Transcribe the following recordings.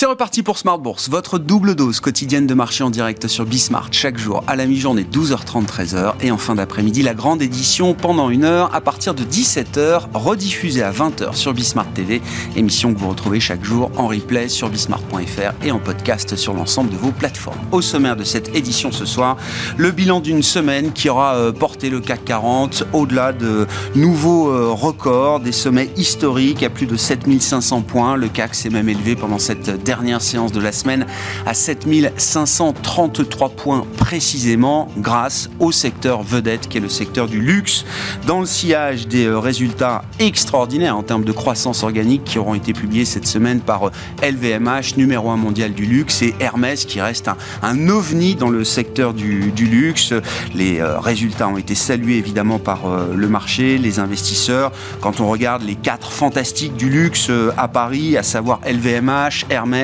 C'est reparti pour Smart Bourse, votre double dose quotidienne de marché en direct sur Bismart chaque jour à la mi-journée 12h30 13h et en fin d'après-midi la grande édition pendant une heure à partir de 17h rediffusée à 20h sur Bismart TV, émission que vous retrouvez chaque jour en replay sur bismart.fr et en podcast sur l'ensemble de vos plateformes. Au sommaire de cette édition ce soir, le bilan d'une semaine qui aura euh, porté le CAC 40 au-delà de nouveaux euh, records, des sommets historiques à plus de 7500 points. Le CAC s'est même élevé pendant cette dernière séance de la semaine à 7533 points précisément grâce au secteur vedette qui est le secteur du luxe dans le sillage des euh, résultats extraordinaires en termes de croissance organique qui auront été publiés cette semaine par LVMH, euh, numéro 1 mondial du luxe, et Hermès qui reste un, ovni dans le secteur du, luxe. Les euh, résultats ont été salués évidemment par le marché, les investisseurs. Quand on regarde les quatre fantastiques du luxe à Paris, à savoir LVMH, Hermès,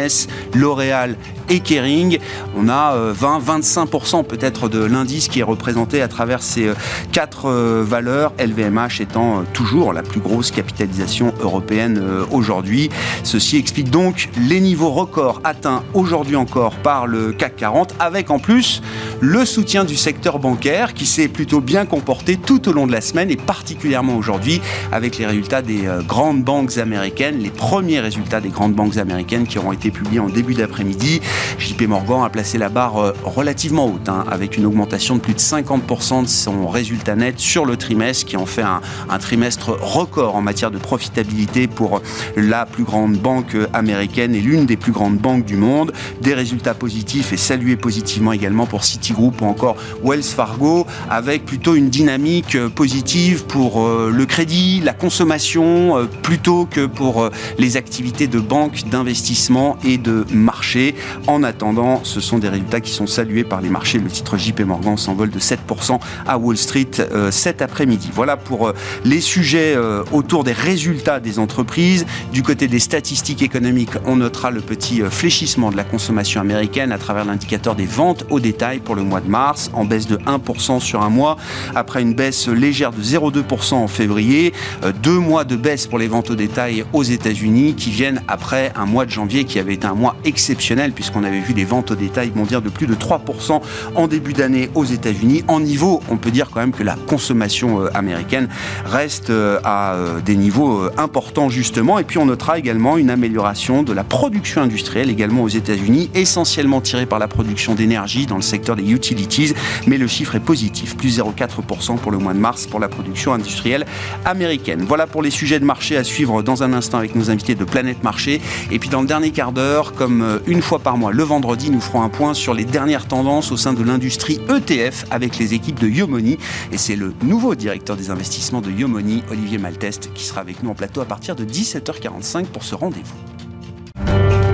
L'Oréal et Kering. On a 20-25% euh, peut-être de l'indice qui est représenté à travers ces euh, quatre euh, valeurs, LVMH étant toujours la plus grosse capitalisation européenne aujourd'hui. Ceci explique donc les niveaux records atteints aujourd'hui encore par le CAC 40, avec en plus le soutien du secteur bancaire qui s'est plutôt bien comporté tout au long de la semaine et particulièrement aujourd'hui avec les résultats des grandes banques américaines, les premiers résultats des grandes banques américaines qui auront été publié en début d'après-midi. JP Morgan a placé la barre euh, relativement haute, hein, avec une augmentation de plus de 50% de son résultat net sur le trimestre, qui en fait un, trimestre record en matière de profitabilité pour la plus grande banque américaine et l'une des plus grandes banques du monde. Des résultats positifs et salués positivement également pour Citigroup ou encore Wells Fargo, avec plutôt une dynamique euh, positive pour euh, le crédit, la consommation, plutôt que pour les activités de banque, d'investissement et de marché. En attendant, ce sont des résultats qui sont salués par les marchés. Le titre JP Morgan s'envole de 7% à Wall Street euh, cet après-midi. Voilà pour euh, les sujets euh, autour des résultats des entreprises. Du côté des statistiques économiques, on notera le petit fléchissement de la consommation américaine à travers l'indicateur des ventes au détail pour le mois de mars, en baisse de 1% sur un mois, après une baisse légère de 0,2% en février. Deux mois de baisse pour les ventes au détail aux États-Unis qui viennent après un mois de janvier qui avait été un mois exceptionnel puisqu'on avait vu des ventes au détail bondir de plus de 3% en début d'année aux États-Unis. En niveau, on peut dire quand même que la consommation euh, américaine reste euh, à euh, des niveaux importants justement. Et puis on notera également une amélioration de la production industrielle également aux États-Unis, essentiellement tirée par la production d'énergie dans le secteur des utilities. Mais le chiffre est positif, plus 0,4% pour le mois de mars pour la production industrielle américaine. Voilà pour les sujets de marché à suivre dans un instant avec nos invités de Planète Marché. Et puis dans le dernier quart comme euh, une fois par mois le vendredi, nous ferons un point sur les dernières tendances au sein de l'industrie ETF avec les équipes de Yomoni. Et c'est le nouveau directeur des investissements de Yomoni, Olivier Malteste, qui sera avec nous en plateau à partir de 17h45 pour ce rendez-vous.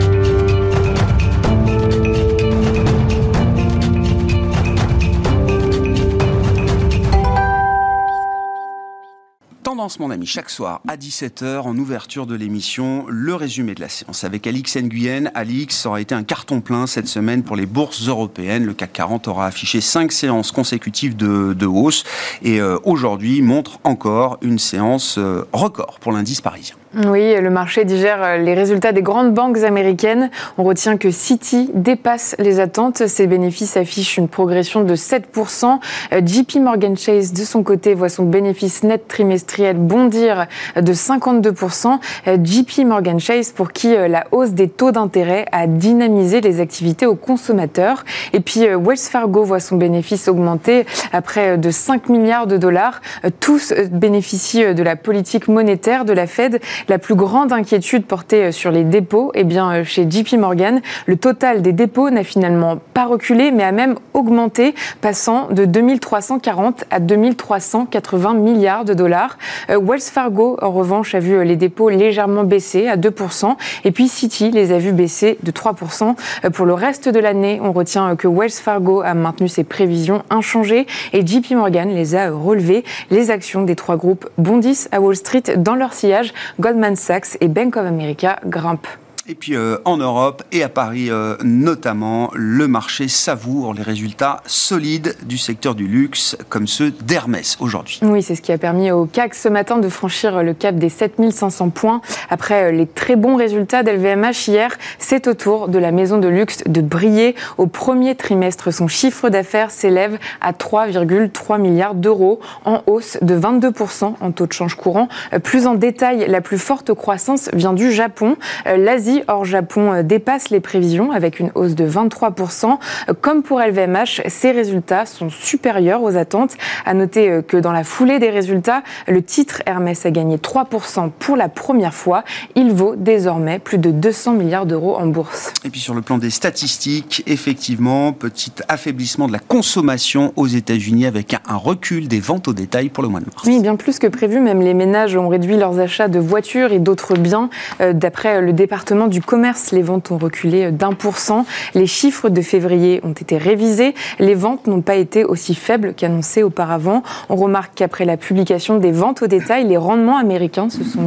Mon ami, chaque soir à 17h en ouverture de l'émission, le résumé de la séance avec Alix Nguyen. Alix, aura été un carton plein cette semaine pour les bourses européennes. Le CAC 40 aura affiché 5 séances consécutives de, hausse et euh, aujourd'hui montre encore une séance euh, record pour l'indice parisien. Oui, le marché digère euh, les résultats des grandes banques américaines. On retient que Citi dépasse les attentes. Ses bénéfices affichent une progression de 7%. Euh, JP Morgan Chase, de son côté, voit son bénéfice net trimestriel bondir de 52%. Euh, JP Morgan Chase, pour qui la hausse des taux d'intérêt a dynamisé les activités aux consommateurs. Et puis Wells Fargo voit son bénéfice augmenter à près de 5 milliards de dollars. Tous bénéficient de la politique monétaire de la Fed la plus grande inquiétude portée euh, sur les dépôts, eh bien, euh, chez JP Morgan, le total des dépôts n'a finalement pas reculé, mais a même augmenté, passant de 2340 à 2380 milliards de dollars. Euh, Wells Fargo, en revanche, a vu les dépôts légèrement baisser à 2%, et puis Citi les a vus baisser de 3%. Pour le reste de l'année, on retient que Wells Fargo a maintenu ses prévisions inchangées et JP Morgan les a relevées. Les actions des trois groupes bondissent à Wall Street dans leur sillage. Goldman Sachs et Bank of America grimpent. Et puis euh, en Europe et à Paris euh, notamment, le marché savoure les résultats solides du secteur du luxe comme ceux d'Hermès aujourd'hui. Oui, c'est ce qui a permis au CAC ce matin de franchir le cap des 7500 points. Après euh, les très bons résultats d'LVMH hier, c'est au tour de la maison de luxe de briller. Au premier trimestre, son chiffre d'affaires s'élève à 3,3 milliards d'euros, en hausse de 22% en taux de change courant. Plus en détail, la plus forte croissance vient du Japon. L'Asie Or, Japon euh, dépasse les prévisions avec une hausse de 23%. Comme pour LVMH, ces résultats sont supérieurs aux attentes. À noter euh, que dans la foulée des résultats, le titre Hermès a gagné 3% pour la première fois. Il vaut désormais plus de 200 milliards d'euros en bourse. Et puis sur le plan des statistiques, effectivement, petit affaiblissement de la consommation aux États-Unis avec un recul des ventes au détail pour le mois de mars. Oui, bien plus que prévu. Même les ménages ont réduit leurs achats de voitures et d'autres biens. Euh, d'après le département du commerce, les ventes ont reculé d'un pour cent. Les chiffres de février ont été révisés. Les ventes n'ont pas été aussi faibles qu'annoncées auparavant. On remarque qu'après la publication des ventes au détail, les rendements américains se sont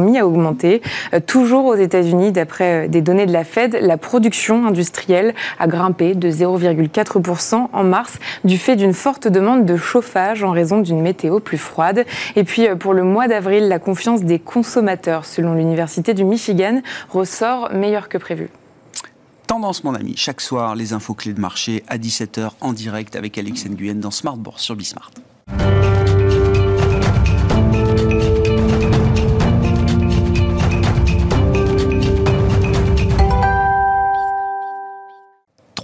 mis à, augmenter. Euh, toujours aux États-Unis, d'après euh, des données de la Fed, la production industrielle a grimpé de 0,4% en mars du fait d'une forte demande de chauffage en raison d'une météo plus froide. Et puis euh, pour le mois d'avril, la confiance des consommateurs, selon l'Université du Michigan, ressort meilleur que prévu. Tendance, mon ami, chaque soir, les infos clés de marché à 17h en direct avec Alex Nguyen dans Smart Bourse sur Bismart.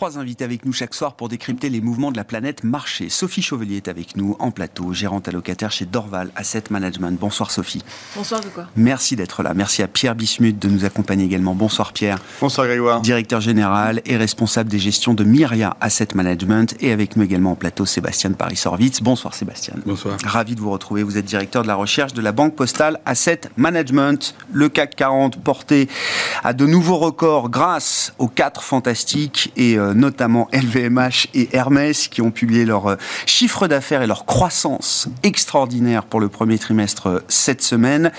Trois invités avec nous chaque soir pour décrypter les mouvements de la planète marché. Sophie Chauvelier est avec nous en plateau, gérante allocataire chez Dorval Asset Management. Bonsoir Sophie. Bonsoir quoi Merci d'être là. Merci à Pierre Bismuth de nous accompagner également. Bonsoir Pierre. Bonsoir Grégoire. Directeur général et responsable des gestions de Myria Asset Management. Et avec nous également en plateau Sébastien Paris-Sorvitz. Bonsoir Sébastien. Bonsoir. Ravi de vous retrouver. Vous êtes directeur de la recherche de la Banque Postale Asset Management. Le CAC 40 porté à de nouveaux records grâce aux quatre fantastiques et euh, notamment LVMH et Hermès, qui ont publié leur euh, chiffre d'affaires et leur croissance extraordinaire pour le premier trimestre euh, cette semaine.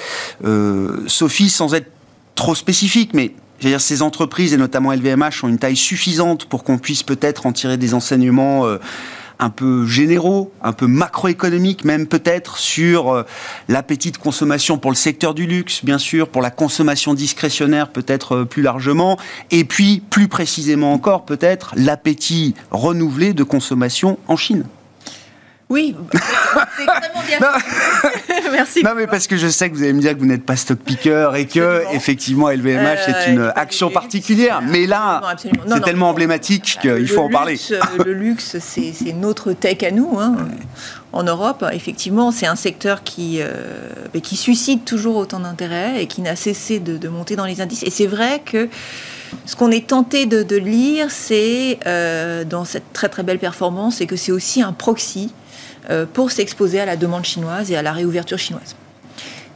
Sophie, sans être trop spécifique, mais ces entreprises, et notamment LVMH, ont une taille suffisante pour qu'on puisse peut-être en tirer des enseignements un peu généraux, un peu macroéconomiques même peut-être sur euh, l'appétit de consommation pour le secteur du luxe, bien sûr, pour la consommation discrétionnaire peut-être euh, plus largement, et puis plus précisément encore peut-être l'appétit renouvelé de consommation en Chine. Oui, c'est extrêmement bien. Merci. Non, mais parce que je sais que vous allez me dire que vous n'êtes pas stock picker et que, effectivement, LVMH est une euh, action particulière. Mais là, c'est tellement emblématique qu'il faut en parler. le luxe, c'est notre tech à nous. Hein. En Europe, effectivement, c'est un secteur qui, euh, qui suscite toujours autant d'intérêt et qui n'a cessé de, monter dans les indices. Et c'est vrai que ce qu'on est tenté de, lire, c'est euh, dans cette très très belle performance, c'est que c'est aussi un proxy euh, pour s'exposer à la demande chinoise et à la réouverture chinoise.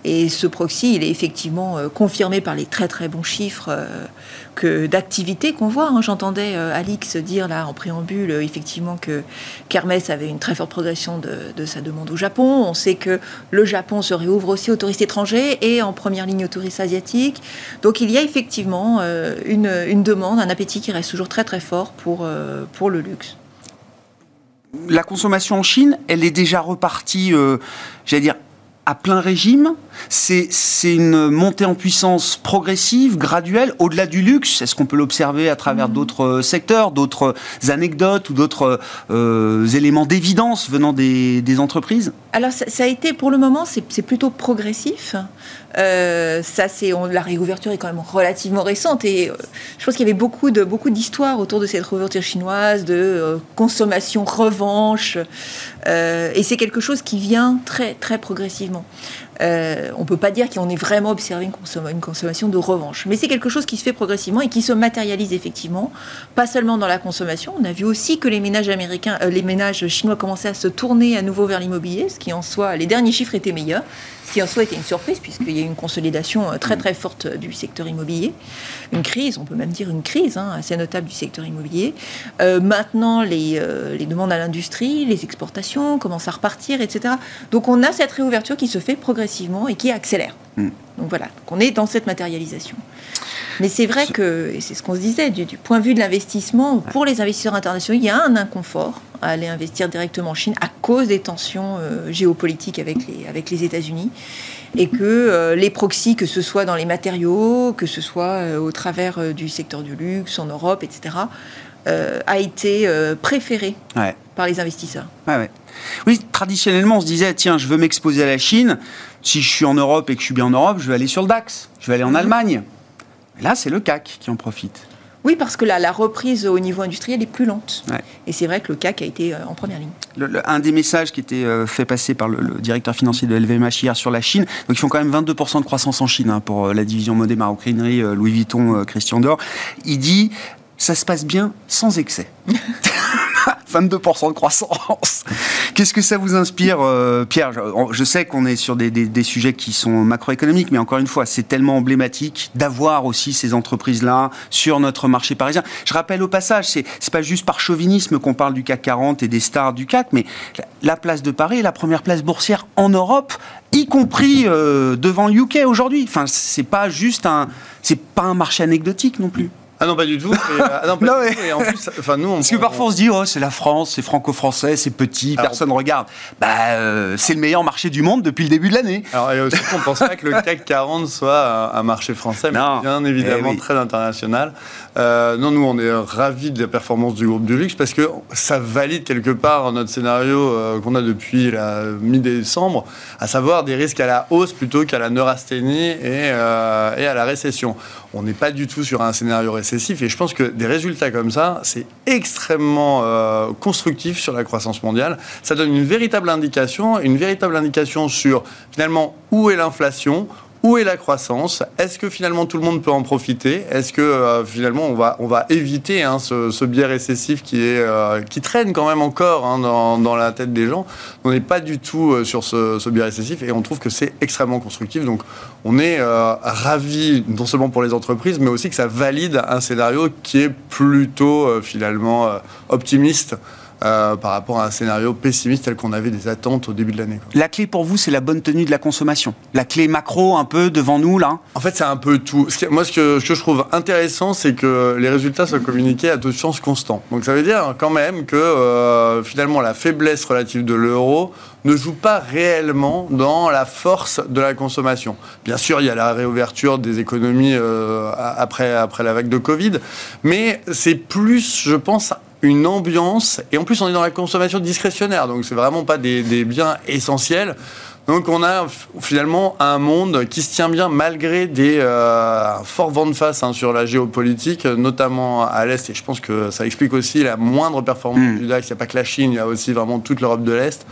Et ce proxy, il est effectivement euh, confirmé par les très très bons chiffres euh, que d'activité qu'on voit. Hein. J'entendais Alix dire là en préambule effectivement que Kermès avait une très forte progression de, sa demande au Japon. On sait que le Japon se réouvre aussi aux touristes étrangers et en première ligne aux touristes asiatiques. Donc il y a effectivement une, une demande, un appétit qui reste toujours très très fort pour, pour le luxe la consommation en Chine, elle est déjà repartie, euh, j'allais dire, à plein régime. C'est une montée en puissance progressive, graduelle, au-delà du luxe. Est-ce qu'on peut l'observer à travers mmh. d'autres euh, secteurs, d'autres anecdotes ou d'autres euh, éléments d'évidence venant des, entreprises? Alors ça, a été, pour le moment, c'est plutôt progressif. Euh, ça, c'est la réouverture est quand même relativement récente et je pense qu'il y avait beaucoup de beaucoup d'histoires autour de cette réouverture chinoise, de consommation revanche, et c'est quelque chose qui vient très très progressivement. Euh, on ne peut pas dire qu'on ait vraiment observé une, consommation de revanche. Mais c'est quelque chose qui se fait progressivement et qui se matérialise effectivement, pas seulement dans la consommation. On a vu aussi que les ménages américains, euh, les ménages chinois commençaient à se tourner à nouveau vers l'immobilier, ce qui en soi, les derniers chiffres étaient meilleurs, qui en soi était une surprise puisqu'il y a eu une consolidation euh, très très forte du secteur immobilier. Une crise, on peut même dire une crise hein, assez notable du secteur immobilier. maintenant, les, les demandes à l'industrie, les exportations commencent à repartir, etc. Donc on a cette réouverture qui se fait progressivement et qui accélère. Hmm. Donc voilà, on est dans cette matérialisation. Mais c'est vrai que, et c'est ce qu'on se disait, du, point de vue de l'investissement, pour les investisseurs internationaux, il y a un inconfort à aller investir directement en Chine à cause des tensions euh, géopolitiques avec les, avec les États-Unis. Et que euh, les proxys, que ce soit dans les matériaux, que ce soit euh, au travers du secteur du luxe, en Europe, etc., a été préféré par les investisseurs. Oui, traditionnellement, on se disait, tiens, je veux m'exposer à la Chine. Si je suis en Europe et que je suis bien en Europe, je vais aller sur le DAX, je vais aller en mhm. Allemagne. Là, c'est le CAC qui en profite. Oui, parce que la reprise au niveau industriel est plus lente. Et c'est vrai que le CAC a été euh, en première ligne. un des messages qui était euh, fait passer par le, directeur financier de LVMH hier sur la Chine, donc ils font quand même 22% de croissance en Chine hein, pour euh, la division modé maroquinerie, Louis Vuitton, Christian Dior. Il dit ça se passe bien sans excès. 22% de croissance. Qu'est-ce que ça vous inspire, euh, Pierre je, sais qu'on est sur des, sujets qui sont macroéconomiques, mais encore une fois, c'est tellement emblématique d'avoir aussi ces entreprises-là sur notre marché parisien. Je rappelle au passage, c'est pas juste par chauvinisme qu'on parle du CAC 40 et des stars du CAC, mais la place de Paris est la première place boursière en Europe, y compris euh, devant le UK aujourd'hui. Enfin, c'est pas juste un, c'est pas un marché anecdotique non plus. Ah non, pas du tout. Et, euh, non, pas du tout. Et en plus, enfin, nous, on, Parce que parfois on se dit, oh, c'est la France, c'est franco-français, c'est petit, personne ne regarde. Bah, euh, c'est le meilleur marché du monde depuis le début de l'année. Alors, et aussi qu'on pense pas que le CAC 40 soit un, marché français, mais bien évidemment eh très international. Euh, non, nous, on est ravis de la performance du groupe du luxe parce que ça valide quelque part notre scénario qu'on a depuis la mi-décembre, à savoir des risques à la hausse plutôt qu'à la neurasthénie et, et à la récession. On n'est pas du tout sur un scénario récessif et je pense que des résultats comme ça, c'est extrêmement euh, constructif sur la croissance mondiale. Ça donne une véritable indication, une véritable indication sur finalement où est l'inflation, où est la croissance? Est-ce que finalement tout le monde peut en profiter? Est-ce que euh, finalement on va, on va éviter hein, ce, biais récessif qui, est, euh, qui traîne quand même encore hein, dans, la tête des gens? On n'est pas du tout euh, sur ce, biais récessif et on trouve que c'est extrêmement constructif. Donc on est ravis non seulement pour les entreprises, mais aussi que ça valide un scénario qui est plutôt finalement optimiste euh, par rapport à un scénario pessimiste tel qu'on avait des attentes au début de l'année. La clé pour vous, c'est la bonne tenue de la consommation. La clé macro, un peu devant nous, là En fait, c'est un peu tout. Moi, ce que, je trouve intéressant, c'est que les résultats soient communiqués à taux de chance constant. Donc, ça veut dire quand même que euh, finalement, la faiblesse relative de l'euro ne joue pas réellement dans la force de la consommation. Bien sûr, il y a la réouverture des économies euh, après, après la vague de Covid, mais c'est plus, je pense, une ambiance. Et en plus, on est dans la consommation discrétionnaire, donc c'est vraiment pas des, biens essentiels. Donc on a finalement un monde qui se tient bien malgré des euh, forts vents de face hein, sur la géopolitique, notamment à l'Est. Et je pense que ça explique aussi la moindre performance mm. du DAX. Il n'y a pas que la Chine, il y a aussi vraiment toute l'Europe de l'Est.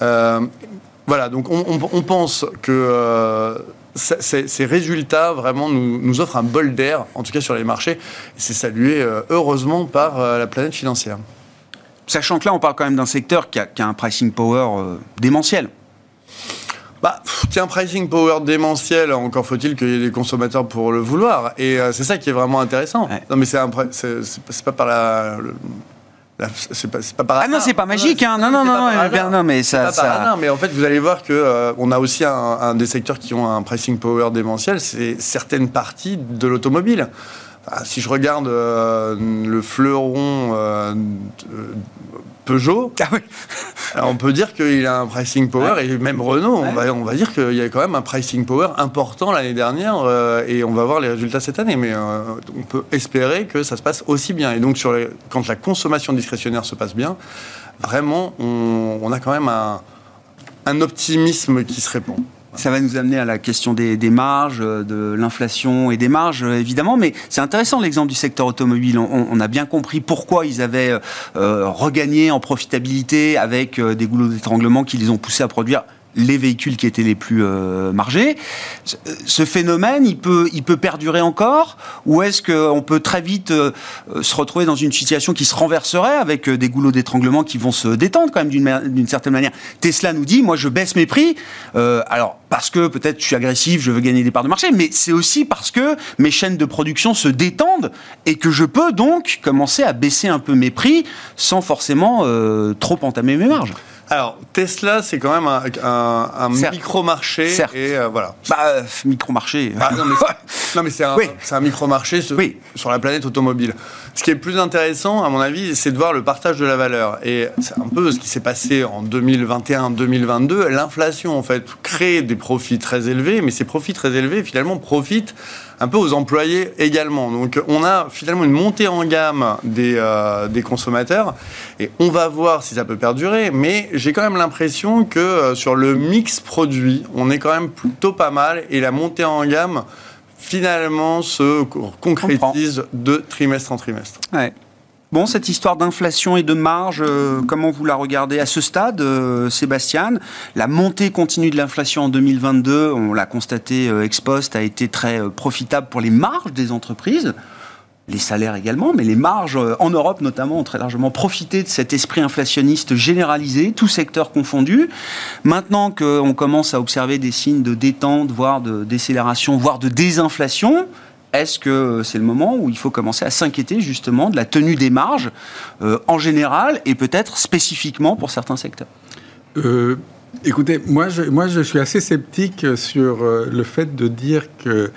Euh, voilà, donc on, pense que euh, ces, résultats vraiment nous, offrent un bol d'air, en tout cas sur les marchés. Et c'est salué euh, heureusement par euh, la planète financière. Sachant que là, on parle quand même d'un secteur qui a, un pricing power euh, démentiel. Bah, qui a un pricing power démentiel, encore faut-il qu'il y ait des consommateurs pour le vouloir. Et c'est ça qui est vraiment intéressant. Non, mais c'est pas par la, c'est pas, pas par Ah non, c'est pas magique, hein. Non, non, non, non, non, mais ça. ça... Non, mais en fait, vous allez voir que euh, on a aussi un, des secteurs qui ont un pricing power démentiel, c'est certaines parties de l'automobile. si je regarde euh, le fleuron euh, Peugeot, ah on peut dire qu'il a un pricing power, et même Renault, on, va, on va dire qu'il y a quand même un pricing power important l'année dernière, euh, et on va voir les résultats cette année. Mais euh, on peut espérer que ça se passe aussi bien. Et donc, sur quand la consommation discrétionnaire se passe bien, vraiment, on, a quand même un optimisme qui se répand. Ça va nous amener à la question des, marges, de l'inflation et des marges, évidemment. Mais c'est intéressant l'exemple du secteur automobile. On, a bien compris pourquoi ils avaient euh, regagné en profitabilité avec euh, des goulots d'étranglement qui les ont poussés à produire les véhicules qui étaient les plus euh, margés. Ce phénomène, il peut, il peut perdurer encore Ou est-ce qu'on peut très vite euh, se retrouver dans une situation qui se renverserait avec euh, des goulots d'étranglement qui vont se détendre quand même d'une certaine manière? Tesla nous dit, moi je baisse mes prix, alors parce que peut-être je suis agressif, je veux gagner des parts de marché, mais c'est aussi parce que mes chaînes de production se détendent et que je peux donc commencer à baisser un peu mes prix sans forcément trop entamer mes marges. Alors, Tesla, c'est quand même un, micro-marché. Et euh, voilà. Bah, euh, micro-marché. Ah, non, mais c'est un, un micro-marché sur la planète automobile. Ce qui est plus intéressant, à mon avis, c'est de voir le partage de la valeur. Et c'est un peu ce qui s'est passé en 2021-2022. L'inflation, en fait, crée des profits très élevés, mais ces profits très élevés, finalement, profitent un peu aux employés également. Donc on a finalement une montée en gamme des, euh, des consommateurs et on va voir si ça peut perdurer, mais j'ai quand même l'impression que euh, sur le mix produit, on est quand même plutôt pas mal et la montée en gamme finalement se concrétise de trimestre en trimestre. Bon, cette histoire d'inflation et de marge, euh, comment vous la regardez à ce stade, euh, Sébastien? La montée continue de l'inflation en 2022, on l'a constaté euh, ex post, a été très profitable pour les marges des entreprises les salaires également, mais les marges en Europe notamment ont très largement profité de cet esprit inflationniste généralisé, tout secteur confondu. Maintenant qu'on commence à observer des signes de détente, voire de décélération, voire de désinflation, est-ce que c'est le moment où il faut commencer à s'inquiéter justement de la tenue des marges euh, en général et peut-être spécifiquement pour certains secteurs? Euh, Écoutez, moi je, moi je suis assez sceptique sur euh, le fait de dire que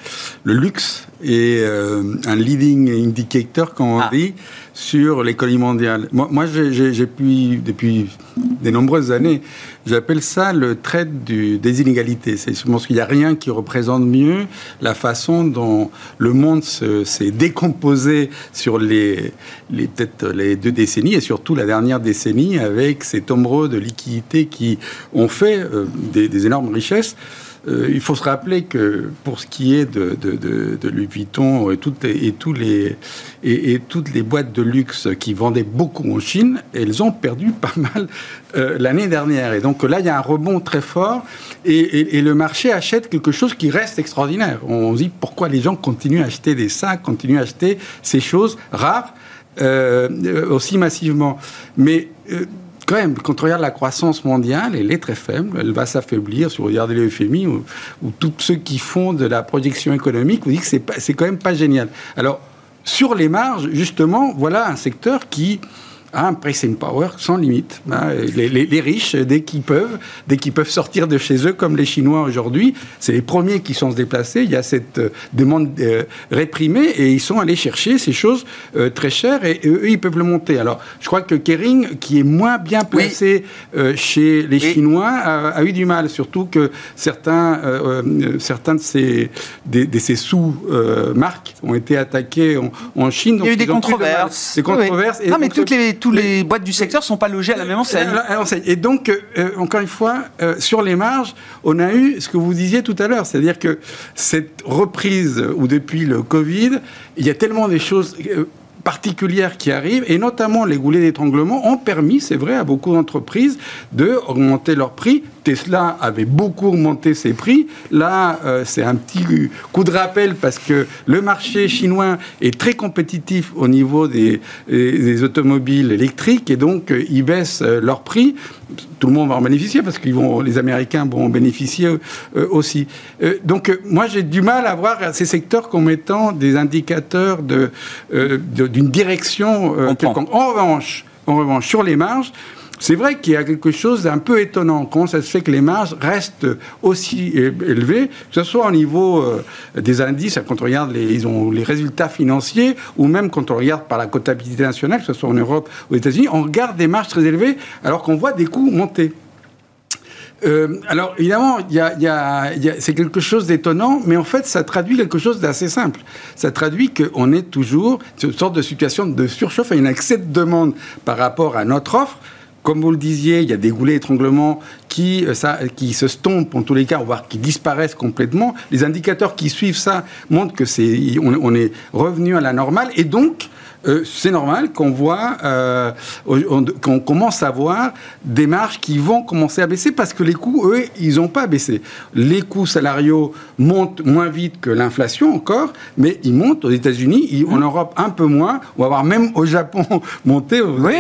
le luxe est un leading indicator, comme on ah. dit, sur l'économie mondiale. Moi, moi j'ai pu, depuis de nombreuses années, j'appelle ça le trait du, des inégalités. C'est, je pense qu'il n'y a rien qui représente mieux la façon dont le monde s'est décomposé sur les, peut-être les deux décennies et surtout la dernière décennie avec ces tombereaux de liquidités qui ont fait euh, des énormes richesses. Euh, il faut se rappeler que pour ce qui est de, de, Louis Vuitton et toutes, et, tous les, et, toutes les boîtes de luxe qui vendaient beaucoup en Chine, elles ont perdu pas mal euh, l'année dernière. Et donc là, il y a un rebond très fort et, le marché achète quelque chose qui reste extraordinaire. On se dit pourquoi les gens continuent à acheter des sacs, continuent à acheter ces choses rares euh, aussi massivement? Mais quand on regarde la croissance mondiale, elle est très faible, elle va s'affaiblir. Si vous regardez le FMI ou, tous ceux qui font de la projection économique, vous dites que c'est quand même pas génial. Alors, sur les marges, justement, voilà un secteur qui un pricing power sans limite. Hein. Les, riches, dès qu'ils peuvent, dès qu'ils peuvent sortir de chez eux, comme les Chinois aujourd'hui, c'est les premiers qui sont se déplacer. Il y a cette euh, demande euh, réprimée et ils sont allés chercher ces choses euh, très chères et, eux, ils peuvent le monter. Alors, je crois que Kering, qui est moins bien placé chez les Chinois, a, eu du mal, surtout que certains, certains de ces, de, ces sous-marques ont été attaqués en, Chine. Il y a eu des controverses. Des controverses. non, mais toutes les tous les boîtes du secteur ne sont pas logées à la même enseigne. Et donc, euh, encore une fois, euh, sur les marges, on a eu ce que vous disiez tout à l'heure, c'est-à-dire que cette reprise, ou depuis le Covid, il y a tellement des choses euh, particulières qui arrivent, et notamment les goulets d'étranglement, ont permis, c'est vrai, à beaucoup d'entreprises de augmenter leurs prix Tesla avait beaucoup augmenté ses prix. Là, euh, c'est un petit coup de rappel parce que le marché chinois est très compétitif au niveau des, automobiles électriques et donc euh, ils baissent euh, leurs prix. Tout le monde va en bénéficier parce que les Américains vont en bénéficier aussi. donc, moi, j'ai du mal à voir ces secteurs comme étant des indicateurs d'une de, direction. en revanche, en revanche, sur les marges, c'est vrai qu'il y a quelque chose d'un peu étonnant. Comment ça se fait que les marges restent aussi élevées, que ce soit au niveau euh, des indices, quand on regarde les, résultats financiers, ou même quand on regarde par la comptabilité nationale, que ce soit en Europe ou aux États-Unis, on regarde des marges très élevées alors qu'on voit des coûts monter. Euh, alors évidemment, c'est quelque chose d'étonnant, mais en fait, ça traduit quelque chose d'assez simple. Ça traduit qu'on est toujours une sorte de situation de surchauffe et une excès de demande par rapport à notre offre comme vous le disiez, il y a des goulets d'étranglement qui, euh, qui se stompent en tous les cas, voire qui disparaissent complètement. Les indicateurs qui suivent ça montrent que c'est, on est revenu à la normale. Et donc, euh, c'est normal qu'on voit, euh, qu'on commence à voir des marges qui vont commencer à baisser parce que les coûts, eux, ils n'ont pas baissé. Les coûts salariaux montent moins vite que l'inflation encore, mais ils montent aux États-Unis, en Europe un peu moins. On va voir même au Japon monter oui,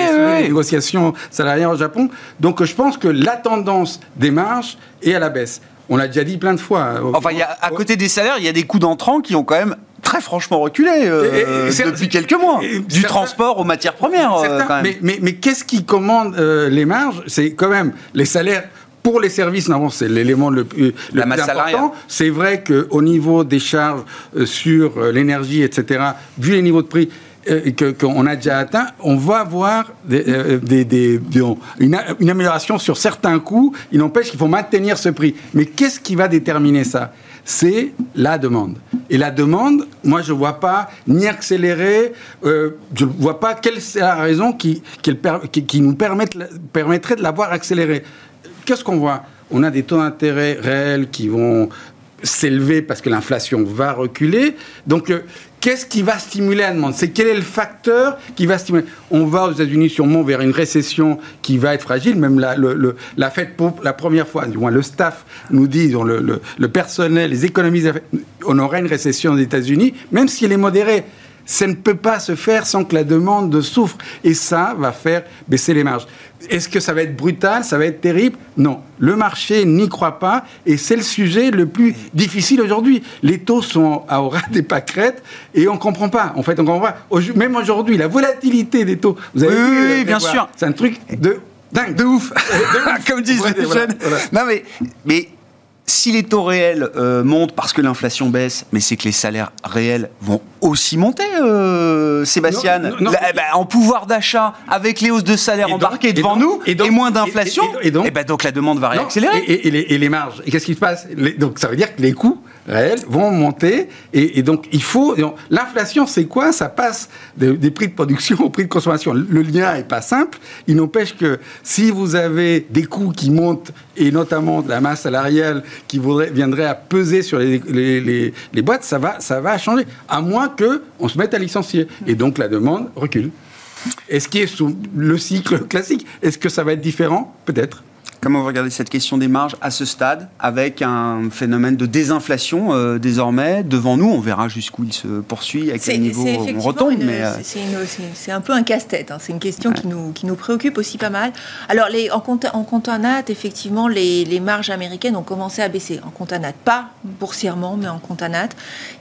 négociations salariales au Japon. Donc je pense que la tendance des marges est à la baisse. On l'a déjà dit plein de fois. Enfin, y a, à côté des salaires, il y a des coûts d'entrant qui ont quand même très franchement reculé euh, depuis quelques mois. du transport aux matières premières. Euh, mais, mais, qu'est-ce qui commande euh, les marges? C'est quand même les salaires. Pour les services, non, c'est l'élément le, plus, le plus important. C'est vrai qu'au niveau des charges sur l'énergie, etc., vu les niveaux de prix, qu'on a déjà atteint, on va avoir des, une, amélioration sur certains coûts. Il n'empêche qu'il faut maintenir ce prix. Mais qu'est-ce qui va déterminer ça? C'est la demande. Et la demande, moi, je ne vois pas ni accélérer, euh, je ne vois pas quelle est la raison qui, nous permettrait de l'avoir accélérée. Qu'est-ce qu'on voit? On a des taux d'intérêt réels qui vont s'élever parce que l'inflation va reculer. Donc, euh, qu'est-ce qui va stimuler la demande? C'est quel est le facteur qui va stimuler? On va aux États-Unis sûrement vers une récession qui va être fragile. Même la, la fête pour la première fois, du moins le staff nous dit, le, le personnel, les économistes, on aura une récession aux États-Unis, même si elle est modérée ça ne peut pas se faire sans que la demande souffre. Et ça va faire baisser les marges. Est-ce que ça va être brutal Ça va être terrible? Non. Le marché n'y croit pas et c'est le sujet le plus difficile aujourd'hui. Les taux sont à aura des pâquerettes et on ne comprend pas. En fait, on comprend pas. Même aujourd'hui, la volatilité des taux. Vous avez oui, vu, oui, bien sûr. C'est un truc de dingue, de ouf. Comme disent les jeunes. Non, mais, mais si les taux réels euh, montent parce que l'inflation baisse, mais c'est que les salaires réels vont aussi monter, euh, Sébastien. Eh ben, en pouvoir d'achat, avec les hausses de salaire embarquées devant nous et, moins d'inflation, et, donc, eh ben, donc, la demande va réaccélérer. Et, les, marges. Et qu'est-ce qui se passe? Donc ça veut dire que les coûts réels vont monter. Et, donc il faut. L'inflation, c'est quoi? Ça passe des, prix de production au prix de consommation. Le lien n'est pas simple. Il n'empêche que si vous avez des coûts qui montent, et notamment de la masse salariale qui viendrait à peser sur les, les, boîtes, ça va, ça va changer. À moins qu'on se mette à licencier. Et donc la demande recule. Est-ce qui est sous le cycle classique Est-ce que ça va être différent? Peut-être. Comment vous regardez cette question des marges à ce stade, avec un phénomène de désinflation euh, désormais devant nous? On verra jusqu'où il se poursuit, à quel niveau on retombe. mais euh, C'est un peu un casse-tête. Hein. C'est une question qui, nous, qui nous préoccupe aussi pas mal. Alors, les, en, compte, en comptanat, effectivement, les, les, marges américaines ont commencé à baisser. En comptanat, pas boursièrement, mais en comptanat.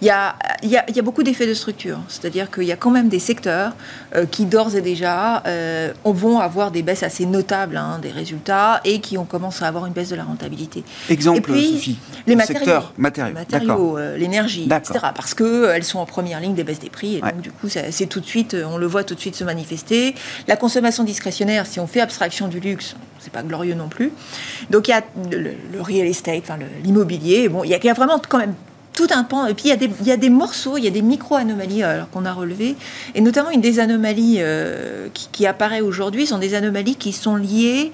Il y a, il y a, il y a beaucoup d'effets de structure. C'est-à-dire qu'il y a quand même des secteurs euh, qui, d'ores et déjà, vont avoir des baisses assez notables hein, des résultats et qui on commence à avoir une baisse de la rentabilité. Exemple, puis, Sophie, les matériaux, matériaux, euh, l'énergie, etc. Parce qu'elles euh, sont en première ligne des baisses des prix. Et donc, du coup, c'est tout de suite, euh, on le voit tout de suite se manifester. La consommation discrétionnaire, si on fait abstraction du luxe, c'est pas glorieux non plus. Donc, il y a le, real estate, enfin, l'immobilier. Bon, il y, a, vraiment quand même tout un pan. Et puis il y, a des, il y a des morceaux, il y a des micro-anomalies qu'on a relevées. Et notamment une des anomalies qui, qui, apparaît aujourd'hui sont des anomalies qui sont liées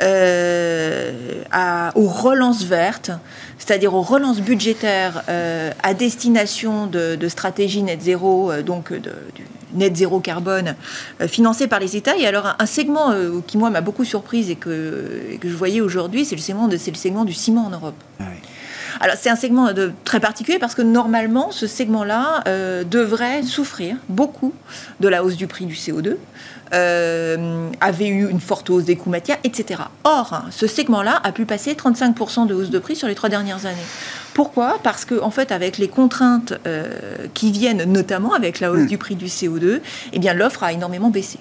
euh, aux relances vertes, c'est-à-dire aux relances budgétaires euh, à destination de, stratégies net zéro, euh, donc de, du net zéro carbone, financées par les États. Et alors un, segment qui moi m'a beaucoup surprise et que, que je voyais aujourd'hui, c'est le segment du ciment en Europe. Ah alors c'est un segment de, très particulier parce que normalement ce segment-là devrait souffrir beaucoup de la hausse du prix du CO2. Euh, avait eu une forte hausse des coûts matières, etc. Or, ce segment-là a pu passer 35% de hausse de prix sur les trois dernières années. Pourquoi? Parce que, en fait, avec les contraintes euh, qui viennent notamment avec la hausse hmm. du prix du CO2, eh bien, l'offre a énormément baissé.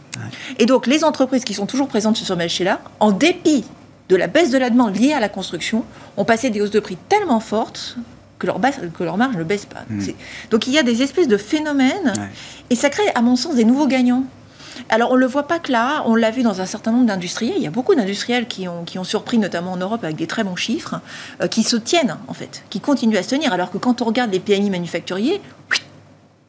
Et donc, les entreprises qui sont toujours présentes sur ce marché-là, en dépit de la baisse de la demande liée à la construction, ont passé des hausses de prix tellement fortes que leur, que leur marge ne baisse pas. Hmm. Donc il y a des espèces de phénomènes, et ça crée, à mon sens, des nouveaux gagnants. Alors, on ne le voit pas que là, on l'a vu dans un certain nombre d'industriels. Il y a beaucoup d'industriels qui ont, qui ont surpris, notamment en Europe, avec des très bons chiffres, euh, qui se tiennent, en fait, qui continuent à se tenir. Alors que quand on regarde les PMI manufacturiers,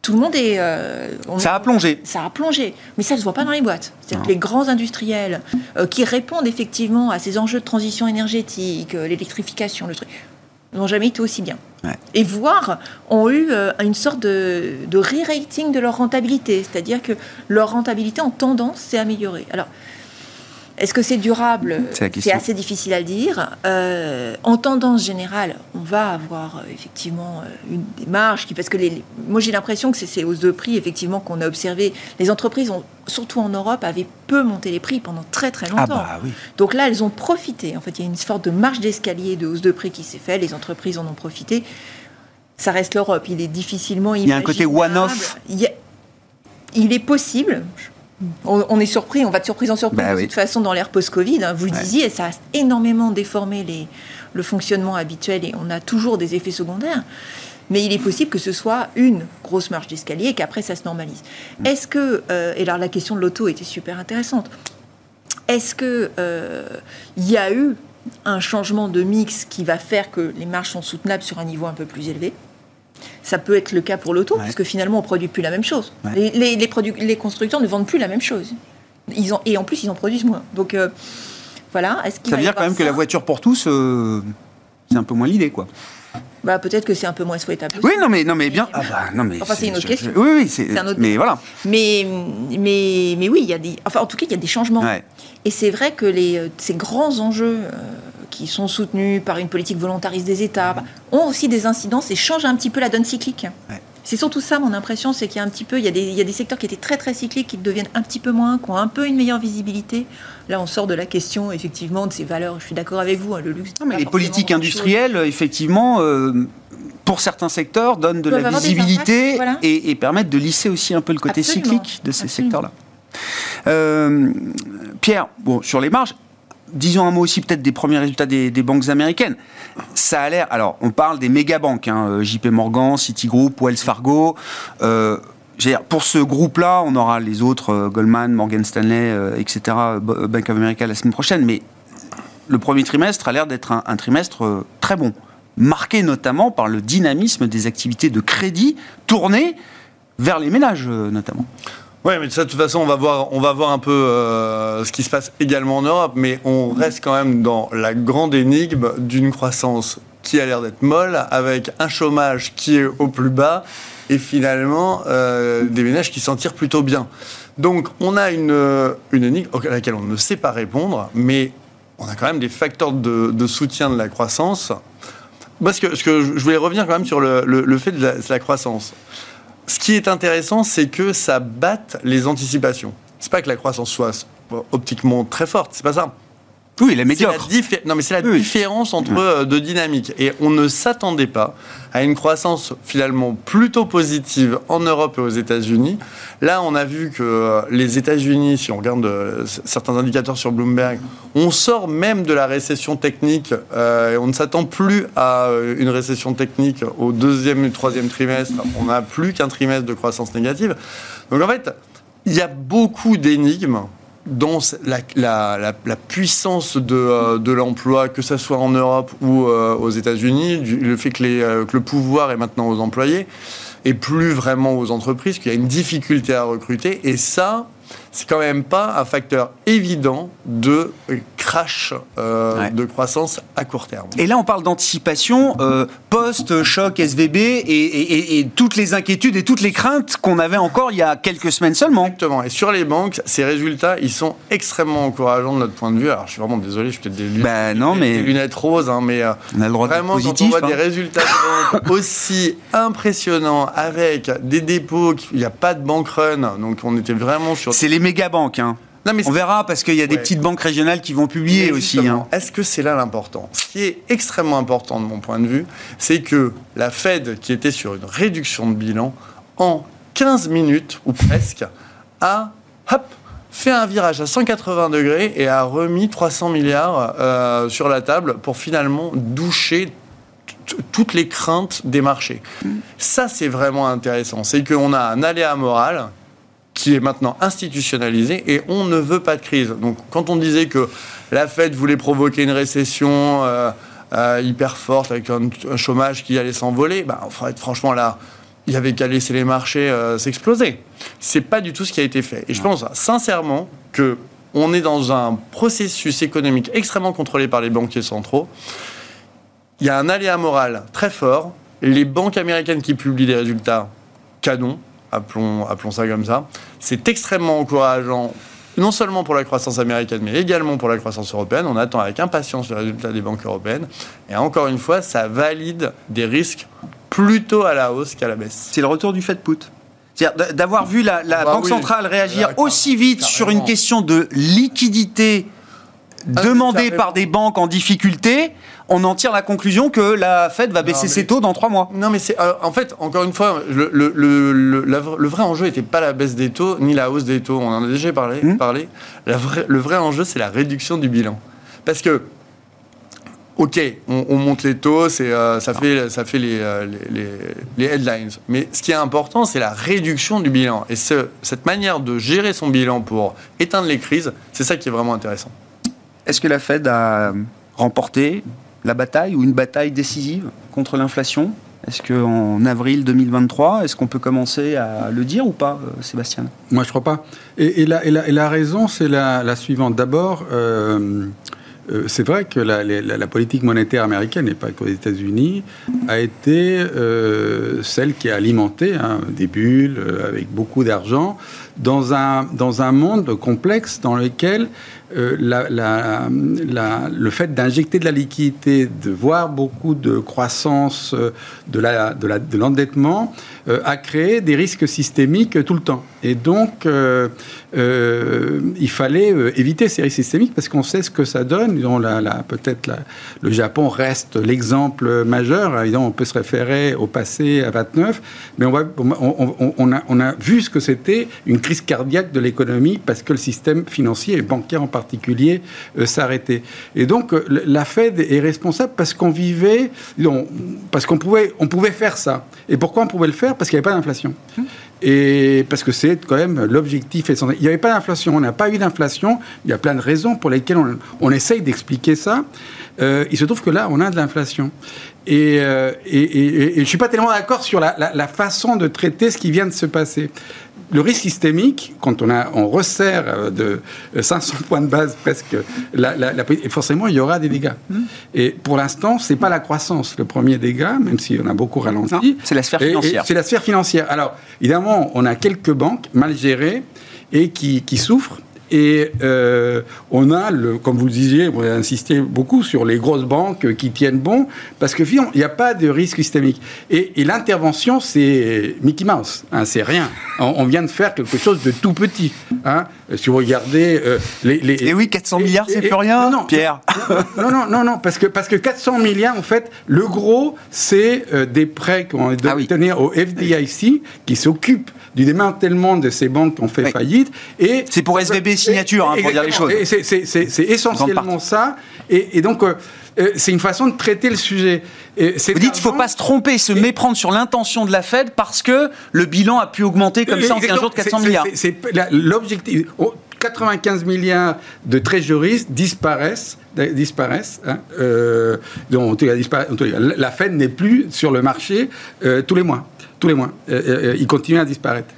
tout le monde est. Euh, ça a plongé. Ça a plongé. Mais ça ne se voit pas dans les boîtes. C'est-à-dire que les grands industriels euh, qui répondent effectivement à ces enjeux de transition énergétique, l'électrification, le truc, n'ont jamais été aussi bien. Et voire ont eu euh, une sorte de, de re-rating de leur rentabilité, c'est-à-dire que leur rentabilité en tendance s'est améliorée. Alors, est-ce que c'est durable C'est assez difficile à dire. Euh, en tendance générale, on va avoir euh, effectivement euh, une marges qui, parce que les, moi j'ai l'impression que c'est ces hausses de prix effectivement qu'on a observé. Les entreprises ont, surtout en Europe, avaient peu monté les prix pendant très très longtemps. Ah bah Donc là, elles ont profité. En fait, il y a une sorte de marge d'escalier de hausse de prix qui s'est faite. Les entreprises en ont profité Ça reste l'Europe. Il est difficilement Il y a un côté one-off. Il, est possible. On, est surpris, on va de surprise en surprise bah de toute façon dans l'ère post-Covid. Hein. vous le disiez, ça a énormément déformé les, le fonctionnement habituel et on a toujours des effets secondaires. Mais il est possible que ce soit une grosse marche d'escalier et qu'après ça se normalise. Mm. Est-ce que, euh, et alors la question de l'auto était super intéressante, est-ce qu'il euh, y a eu un changement de mix qui va faire que les marges sont soutenables sur un niveau un peu plus élevé? Ça peut être le cas pour l'auto, parce que finalement, on ne produit plus la même chose. Les, les, constructeurs ne vendent plus la même chose. Ils ont, et en plus, ils en produisent moins. Donc, euh, voilà. Est-ce ça veut dire quand même que la voiture pour tous, c'est un peu moins l'idée, quoi. Bah, peut-être que c'est un peu moins souhaitable. Oui, non, mais, non, mais bien. Ah bah, non, mais enfin, c'est une autre question. oui, oui, c'est un autre. Mais voilà. Mais, mais, mais oui, il y a des. Enfin, en tout cas, il y a des changements. Et c'est vrai que les, euh, ces grands enjeux euh, qui sont soutenus par une politique volontariste des États bah, ont aussi des incidences et changent un petit peu la donne cyclique. C'est surtout ça, mon impression, c'est qu'il y a un petit peu, il y, a des, il y a des secteurs qui étaient très très cycliques, qui deviennent un petit peu moins, qui ont un peu une meilleure visibilité. Là, on sort de la question, effectivement, de ces valeurs. Je suis d'accord avec vous, hein, le luxe. mais les politiques industrielles, effectivement, euh, pour certains secteurs, donnent de la visibilité et, permettent de lisser aussi un peu le côté cyclique de ces secteurs-là. Euh, Pierre, bon, sur les marges, disons un mot aussi peut-être des premiers résultats des, banques américaines. Ça a l'air. Alors, on parle des méga banques, hein, euh, JP Morgan, Citigroup, Wells Fargo. Euh, pour ce groupe-là, on aura les autres, euh, Goldman, Morgan Stanley, etc., Bank of America la semaine prochaine. Mais le premier trimestre a l'air d'être un, trimestre très bon, marqué notamment par le dynamisme des activités de crédit tournées vers les ménages, notamment. Oui, mais de toute façon, on va voir, on va voir un peu euh, ce qui se passe également en Europe, mais on reste quand même dans la grande énigme d'une croissance qui a l'air d'être molle, avec un chômage qui est au plus bas, et finalement euh, des ménages qui s'en tirent plutôt bien. Donc on a une, une énigme à laquelle on ne sait pas répondre, mais on a quand même des facteurs de, soutien de la croissance. Parce que, que je voulais revenir quand même sur le, fait de la croissance ce qui est intéressant, c'est que ça batte les anticipations. C'est pas que la croissance soit optiquement très forte, c'est pas ça. Oui, la médiocre. non, mais c'est la différence entre euh, deux dynamiques. Et on ne s'attendait pas à une croissance finalement plutôt positive en Europe et aux États-Unis. Là, on a vu que euh, les États-Unis, si on regarde euh, certains indicateurs sur Bloomberg, on sort même de la récession technique et on ne s'attend plus à une récession technique au deuxième et troisième trimestre. On n'a plus qu'un trimestre de croissance négative. Donc en fait, il y a beaucoup d'énigmes dans la, puissance euh, de, l'emploi, que ce soit en Europe ou euh, aux États-Unis, le fait euh, que, le pouvoir est maintenant aux employés et plus vraiment aux entreprises, qu'il y a une difficulté à recruter. Et ça, c'est quand même pas un facteur évident de crash euh, de croissance à court terme. Et là, on parle d'anticipation euh, post-choc SVB et, toutes les inquiétudes et toutes les craintes qu'on avait encore il y a quelques semaines seulement. Exactement. Et sur les banques, ces résultats, ils sont extrêmement encourageants de notre point de vue. Alors, je suis vraiment désolé, je suis peut-être des lunettes, bah, non, mais... lunettes roses, hein, mais euh, on a le droit vraiment, quand on voit des hein. résultats aussi impressionnants avec des dépôts, il n'y a pas de bank run, donc on était vraiment sur... C'est les méga banques, hein. On verra parce qu'il y a des petites banques régionales qui vont publier aussi. Hein. Est-ce que c'est là l'important? Ce qui est extrêmement important de mon point de vue, c'est que la Fed, qui était sur une réduction de bilan, en 15 minutes, ou presque, a fait un virage à 180 degrés et a remis 300 milliards euh, sur la table pour finalement doucher toutes les craintes des marchés. Ça, c'est vraiment intéressant. C'est qu'on a un aléa moral qui est maintenant institutionnalisé et on ne veut pas de crise. Donc quand on disait que la Fed voulait provoquer une récession euh, euh, hyper forte avec un, chômage qui allait s'envoler, bah, franchement là, il y avait qu'à laisser les marchés euh, s'exploser. C'est pas du tout ce qui a été fait. Et je pense sincèrement que on est dans un processus économique extrêmement contrôlé par les banquiers centraux. Il y a un aléa moral très fort. Les banques américaines qui publient des résultats canons, appelons, appelons ça comme ça. C'est extrêmement encourageant, non seulement pour la croissance américaine, mais également pour la croissance européenne. On attend avec impatience le résultat des banques européennes. Et encore une fois, ça valide des risques plutôt à la hausse qu'à la baisse. C'est le retour du fait put. C'est-à-dire d'avoir vu la, bah Banque centrale réagir aussi vite sur une question de liquidité demandée par des banques en difficulté, on en tire la conclusion que la Fed va baisser ses taux dans trois mois. Non, mais c'est euh, en fait, encore une fois, le, le, le, vrai enjeu n'était pas la baisse des taux ni la hausse des taux. On en a déjà parlé. Hmm. parlé. le vrai enjeu, c'est la réduction du bilan. Parce que Ok, on, monte les taux, euh, ça fait, ça fait euh, les, les, headlines. Mais ce qui est important, c'est la réduction du bilan. Et cette manière de gérer son bilan pour éteindre les crises, c'est ça qui est vraiment intéressant. Est-ce que la Fed a remporté la bataille ou une bataille décisive contre l'inflation? Est-ce qu'en avril 2023, est-ce qu'on peut commencer à le dire ou pas, euh, Sébastien? Moi, je ne crois pas. Et, la, raison, c'est la, suivante. D'abord, euh, c'est vrai que la, politique monétaire américaine, et pas qu'aux États-Unis, a été euh, celle qui a alimenté hein, des bulles euh, avec beaucoup d'argent dans un, monde complexe dans lequel euh, le fait d'injecter de la liquidité, de voir beaucoup de croissance euh, de l'endettement, de euh, a créé des risques systémiques tout le temps. Et donc, il fallait éviter ces risques systémiques parce qu'on sait ce que ça donne. Peut-être le Japon reste l'exemple majeur. Évidemment, on peut se référer au passé à 29, mais on, a, vu ce que c'était une crise cardiaque de l'économie parce que le système financier et bancaire en particulier euh, s'arrêtait. Et donc euh, la Fed est responsable parce qu'on vivait, parce qu'on pouvait, on pouvait faire ça. Et pourquoi on pouvait le faire? Parce qu'il n'y avait pas d'inflation. Et parce que c'est quand même l'objectif essentiel. Il n'y avait pas d'inflation, on n'a pas eu d'inflation. Il y a plein de raisons pour lesquelles on, essaye d'expliquer ça. Euh, il se trouve que là, on a de l'inflation. Et, et, je ne suis pas tellement d'accord sur la, façon de traiter ce qui vient de se passer le risque systémique, quand on, a, on resserre euh, de 500 points de base presque, la, forcément, il y aura des dégâts. Mmh. Et pour l'instant, c'est pas la croissance le premier dégât, même si on a beaucoup ralenti. C'est la sphère financière. C'est la sphère financière. Alors, évidemment, on a quelques banques mal gérées et qui, qui souffrent. Et euh, on a, le, comme vous le disiez, on a insisté beaucoup sur les grosses banques qui tiennent bon, parce que finalement, il n'y a pas de risque systémique. Et, l'intervention, c'est Mickey Mouse, hein, c'est rien. On, vient de faire quelque chose de tout petit. Hein. Si vous regardez euh, les, Et oui, 400 milliards, c'est plus rien, non, Pierre. Non, non, non, non, parce que, parce que 400 milliards, en fait, le gros, c'est euh, des prêts qu'on est ah, au FDIC, qui s'occupe du démantèlement de ces banques qui ont fait faillite. Et c'est pour SVB signature, hein, pour dire les choses. C'est essentiellement ça. Et, donc, euh, euh, c'est une façon de traiter le sujet. Et Vous dites qu'il ne faut pas se tromper, se méprendre sur l'intention de la Fed parce que le bilan a pu augmenter comme ça en 15 jours de 400 milliards. C'est l'objectif. 95 milliards de trésoristes disparaissent, disparaissent. Hein, euh, donc, la Fed n'est plus sur le marché tous les mois. Tous les mois. il continue à disparaître.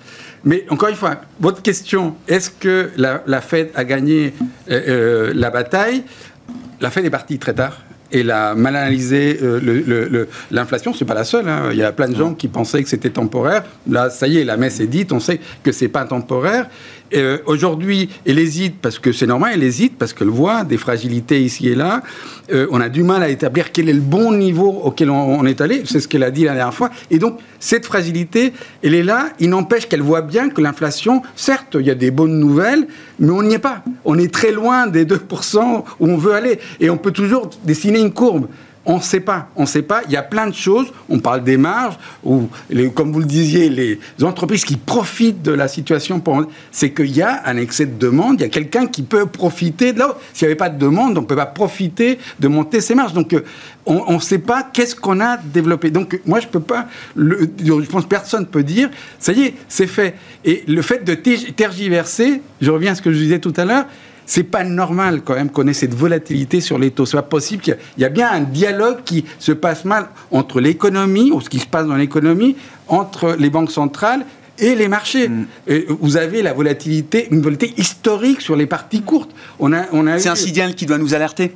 Mais encore une fois, votre question, est-ce que la, Fed a gagné euh, euh, la bataille? La Fed est partie très tard. Et a mal analysé euh, l'inflation, c'est pas la seule. Hein. Il y a plein de gens qui pensaient que c'était temporaire. Là, ça y est, la messe est dite. On sait que c'est pas temporaire. Euh, aujourd'hui, elle hésite parce que c'est normal, elle hésite parce qu'elle voit des fragilités ici et là. Euh, on a du mal à établir quel est le bon niveau auquel on, est allé. C'est ce qu'elle a dit la dernière fois. Et donc, cette fragilité, elle est là. Il n'empêche qu'elle voit bien que l'inflation, certes, il y a des bonnes nouvelles, mais on n'y est pas. On est très loin des 2% où on veut aller. Et on peut toujours dessiner une courbe. On ne sait pas. On ne sait pas. Il y a plein de choses. On parle des marges, ou comme vous le disiez, les entreprises qui profitent de la situation. C'est qu'il y a un excès de demande. Il y a quelqu'un qui peut profiter de là. S'il n'y avait pas de demande, on ne peut pas profiter de monter ses marges. Donc, euh, on ne sait pas qu'est-ce qu'on a développé. Donc, moi, je peux pas. je pense que personne ne peut dire. Ça y est, c'est fait. Et le fait de tergiverser, je reviens à ce que je disais tout à l'heure c'est pas normal quand même qu'on ait cette volatilité sur les taux. C'est pas possible. Il y, a bien un dialogue qui se passe mal entre l'économie, ou ce qui se passe dans l'économie, entre les banques centrales et les marchés. Mm. vous avez la volatilité, une volatilité historique sur les parties courtes. On a, on a c'est un signal qui doit nous alerter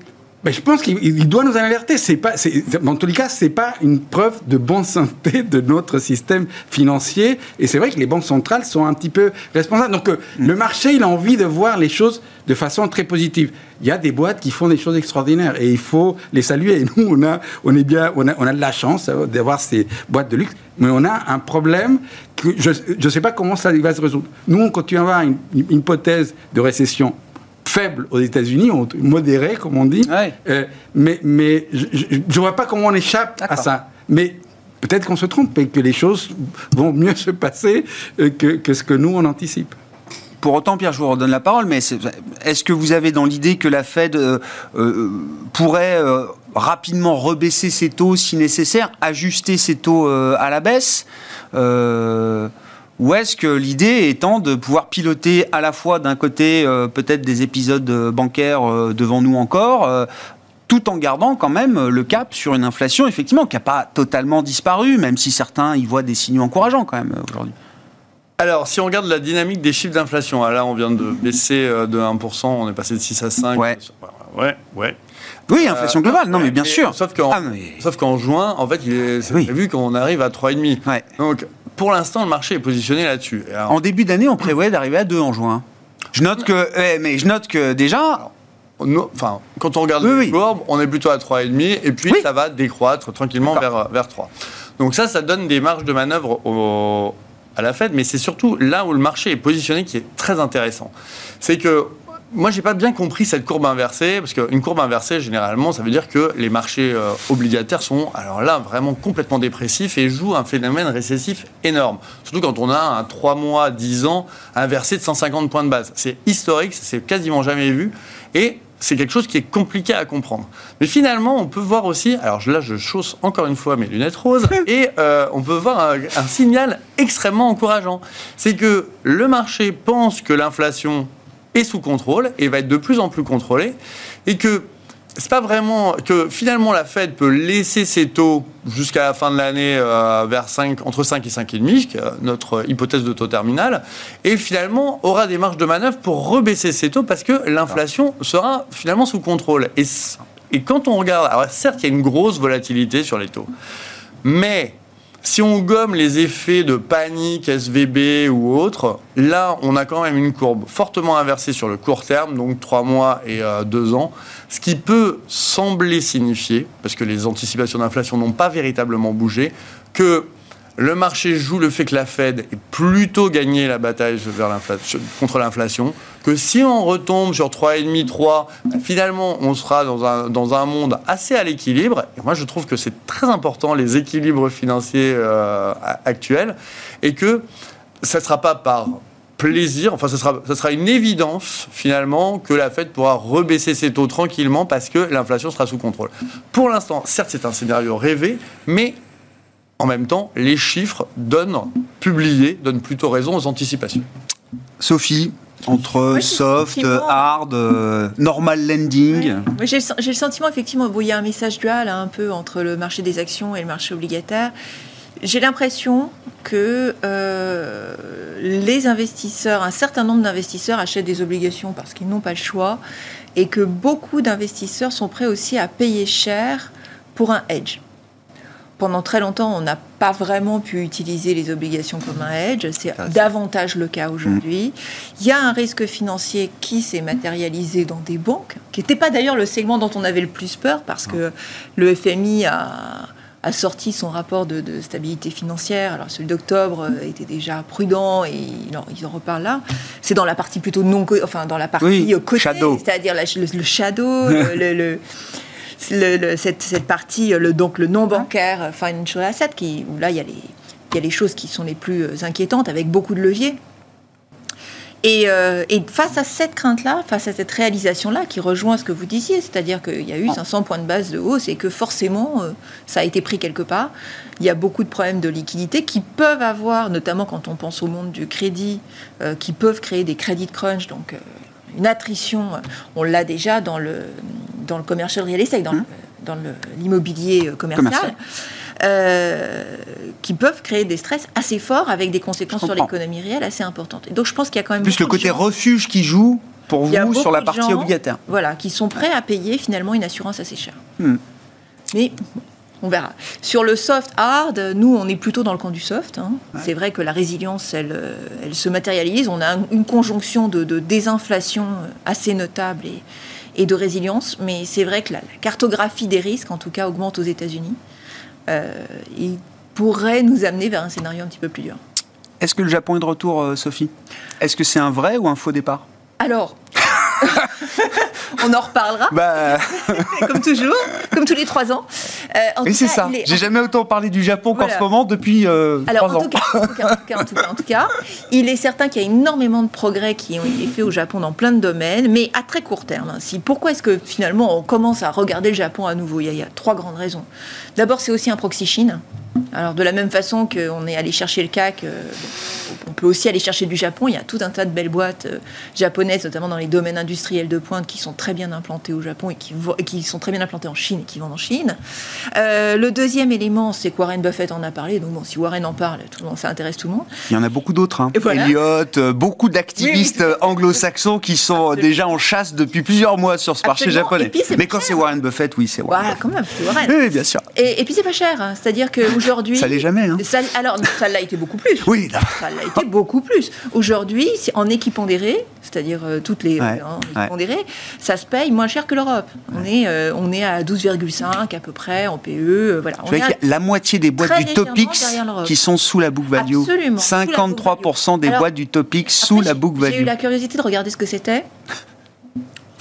je pense qu'il doit nous alerter. C'est pas, en tous les cas, c'est pas une preuve de bonne santé de notre système financier. Et c'est vrai que les banques centrales sont un petit peu responsables. Donc, euh, mm. le marché, il a envie de voir les choses de façon très positive. Il y a des boîtes qui font des choses extraordinaires et il faut les saluer. Et nous, on a, on est bien, on a, on a de la chance d'avoir ces boîtes de luxe, mais on a un problème que je ne sais pas comment ça va se résoudre. Nous, on continue à avoir une, une hypothèse de récession faibles aux États-Unis, modérés, comme on dit. Euh, mais mais je ne vois pas comment on échappe à ça. Mais peut-être qu'on se trompe et que les choses vont mieux se passer euh, que, que ce que nous, on anticipe. Pour autant, Pierre, je vous redonne la parole, mais est-ce que vous avez dans l'idée que la Fed euh, pourrait rapidement rebaisser ses taux si nécessaire, ajuster ses taux à la baisse? Ou est-ce que l'idée étant de pouvoir piloter à la fois d'un côté euh, peut-être des épisodes euh, bancaires euh, devant nous encore, tout en gardant quand même le cap sur une inflation, effectivement, qui n'a pas totalement disparu, même si certains y voient des signaux encourageants quand même aujourd'hui alors, si on regarde la dynamique des chiffres d'inflation, là, on vient de baisser de 1%, on est passé de 6 à 5. Ouais. Ouais, ouais. Oui, inflation globale, non, mais bien sûr. Sauf qu'en ah, juin, en fait, il est, prévu qu'on arrive à 3,5. Ouais. Donc, pour l'instant, le marché est positionné là-dessus. En début d'année, on prévoyait d'arriver à 2 en juin. Je note que, eh, mais je note que déjà. enfin, quand on regarde le courbes, on est plutôt à 3,5 et puis ça va décroître tranquillement vers, vers 3. Donc ça, ça donne des marges de manœuvre à la Fed, mais c'est surtout là où le marché est positionné qui est très intéressant. C'est que moi, j'ai pas bien compris cette courbe inversée, parce qu'une courbe inversée, généralement, ça veut dire que les marchés euh, obligataires sont, alors là, vraiment complètement dépressifs et jouent un phénomène récessif énorme. Surtout quand on a un 3 mois, 10 ans inversé de 150 points de base. C'est historique, c'est quasiment jamais vu. Et c'est quelque chose qui est compliqué à comprendre. Mais finalement, on peut voir aussi, alors là je chausse encore une fois mes lunettes roses, et euh, on peut voir un, un signal extrêmement encourageant. C'est que le marché pense que l'inflation est sous contrôle et va être de plus en plus contrôlé et que c'est pas vraiment que finalement la Fed peut laisser ses taux jusqu'à la fin de l'année euh, vers 5, entre 5 et 5,5, qui est notre hypothèse de taux terminal, et finalement aura des marges de manœuvre pour rebaisser ses taux parce que l'inflation sera finalement sous contrôle. Et, et quand on regarde, alors certes il y a une grosse volatilité sur les taux, mais si on gomme les effets de panique, SVB ou autres, là, on a quand même une courbe fortement inversée sur le court terme, donc 3 mois et 2 euh, ans, ce qui peut sembler signifier, parce que les anticipations d'inflation n'ont pas véritablement bougé, que le marché joue le fait que la Fed ait plutôt gagné la bataille contre l'inflation, que si on retombe sur 3,5, 3, finalement, on sera dans un, dans un monde assez à l'équilibre. Et moi, je trouve que c'est très important, les équilibres financiers euh, actuels, et que ça ne sera pas par plaisir, enfin, ce sera, ça sera une évidence, finalement, que la Fed pourra rebaisser ses taux tranquillement parce que l'inflation sera sous contrôle. Pour l'instant, certes, c'est un scénario rêvé, mais en même temps, les chiffres donnent, publiés, donnent plutôt raison aux anticipations. Sophie, entre soft, hard, euh, normal lending J'ai le, sentiment, effectivement, il y a un message dual hein, un peu entre le marché des actions et le marché obligataire. J'ai l'impression que euh, les investisseurs, un certain nombre d'investisseurs achètent des obligations parce qu'ils n'ont pas le choix et que beaucoup d'investisseurs sont prêts aussi à payer cher pour un hedge pendant très longtemps, on n'a pas vraiment pu utiliser les obligations comme un hedge. C'est davantage le cas aujourd'hui. Il y a un risque financier qui s'est matérialisé dans des banques, qui n'était pas d'ailleurs le segment dont on avait le plus peur, parce que le FMI a, sorti son rapport de, stabilité financière. Alors celui d'octobre était déjà prudent et il en, il reparle là. C'est dans la partie plutôt non, enfin dans la partie côté, c'est-à-dire le, shadow, le cette, partie, le, donc le non bancaire euh, financial asset, qui, où là il y, a les, il y a les choses qui sont les plus euh, inquiétantes avec beaucoup de leviers. Et, euh, et, face à cette crainte-là, face à cette réalisation-là, qui rejoint ce que vous disiez, c'est-à-dire qu'il y a eu 500 points de base de hausse et que forcément, ça a été pris quelque part. Il y a beaucoup de problèmes de liquidité qui peuvent avoir, notamment quand on pense au monde du crédit, qui peuvent créer des crédits crunch, donc une attrition, on l'a déjà dans le, dans le commercial real estate, dans, mmh. l'immobilier euh, commercial, euh, qui peuvent créer des stress assez forts avec des conséquences sur l'économie réelle assez importantes. Et donc je pense qu'il y a quand même... Plus le côté refuge qui joue pour vous sur la partie obligataire. Voilà, qui sont prêts à payer finalement une assurance assez chère. Mmh. Mais on verra. Sur le soft hard, nous, on est plutôt dans le camp du soft. Hein. C'est vrai que la résilience, elle, euh, elle, se matérialise. On a une conjonction de, désinflation assez notable et, de résilience. Mais c'est vrai que la, cartographie des risques, en tout cas, augmente aux États-Unis. Euh, il pourrait nous amener vers un scénario un petit peu plus dur. Est-ce que le Japon est de retour, euh, Sophie? Est-ce que c'est un vrai ou un faux départ? Alors, On en reparlera. Bah... comme toujours, comme tous les trois ans. Euh, Et c'est ça. J'ai jamais autant parlé du Japon qu'en ce moment depuis euh, Alors, en, ans. Tout cas, en, tout cas, en, tout cas, en, tout cas, il est certain qu'il y a énormément de progrès qui ont été faits au Japon dans plein de domaines, mais à très court terme. Hein. Si, pourquoi est-ce que finalement on commence à regarder le Japon à nouveau? Il y, a, il y a trois grandes raisons. D'abord, c'est aussi un proxy Chine. Alors de la même façon qu'on est allé chercher le CAC, euh, on peut aussi aller chercher du Japon. Il y a tout un tas de belles boîtes euh, japonaises, notamment dans les domaines industriels de pointe, qui sont très bien implantées au Japon et qui, qui sont très bien implantées en Chine et qui vendent en Chine. Euh, le deuxième élément, c'est que Warren Buffett en a parlé. Donc bon, si Warren en parle, tout le monde, ça intéresse tout le monde. Il y en a beaucoup d'autres. Hein. Elliott, beaucoup d'activistes anglo-saxons qui sont déjà en chasse depuis plusieurs mois sur ce marché japonais. Mais quand c'est Warren Buffett, oui, c'est Warren. Voilà, quand même, c'est Warren. Oui, bien sûr. Et, et puis c'est pas cher. Hein. C'est-à-dire que aujourd'hui. Ça l'est jamais. Hein. alors, ça l'a été beaucoup plus. Oui, là. Ça l'a été beaucoup plus. Aujourd'hui, en équipondéré, c'est-à-dire euh, toutes les ouais, ça se paye moins cher que l'Europe. On, est, euh, on est à 12,5 à peu près en PE. Euh, voilà. On est la moitié des boîtes du Topix qui sont sous la book value. Absolument. 53% des boîtes du Topix sous la book value. J'ai eu la curiosité de regarder ce que c'était